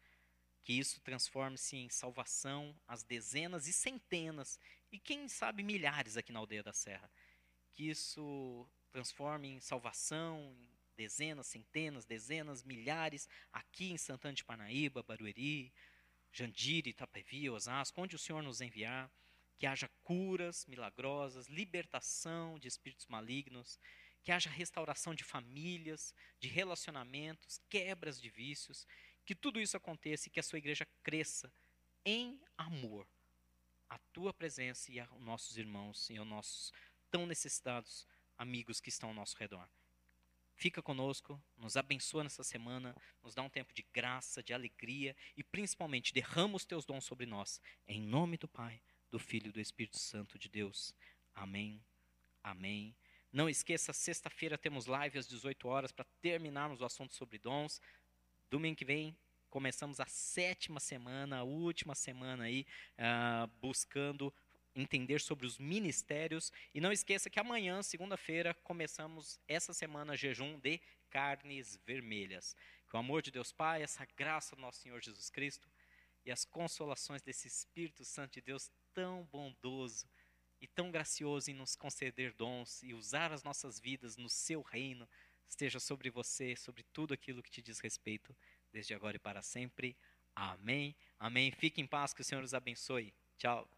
que isso transforme-se em salvação às dezenas e centenas, e quem sabe milhares aqui na aldeia da Serra. Que isso transforme em salvação em dezenas, centenas, dezenas, milhares aqui em Santana de Parnaíba, Barueri, Jandiri, Itapevi, Osasco, onde o Senhor nos enviar, que haja curas milagrosas, libertação de espíritos malignos, que haja restauração de famílias, de relacionamentos, quebras de vícios, que tudo isso aconteça e que a sua igreja cresça em amor à tua presença e aos nossos irmãos e aos nossos tão necessitados amigos que estão ao nosso redor. Fica conosco, nos abençoa nessa semana, nos dá um tempo de graça, de alegria e principalmente derrama os teus dons sobre nós. Em nome do Pai, do Filho e do Espírito Santo de Deus. Amém. Amém. Não esqueça, sexta-feira temos live às 18 horas para terminarmos o assunto sobre dons. Domingo que vem começamos a sétima semana, a última semana aí, uh, buscando entender sobre os ministérios. E não esqueça que amanhã, segunda-feira, começamos essa semana jejum de carnes vermelhas. Que o amor de Deus Pai, essa graça do nosso Senhor Jesus Cristo e as consolações desse Espírito Santo de Deus tão bondoso e tão gracioso em nos conceder dons e usar as nossas vidas no seu reino esteja sobre você, sobre tudo aquilo que te diz respeito, desde agora e para sempre. Amém. Amém. Fique em paz, que o Senhor os abençoe. Tchau.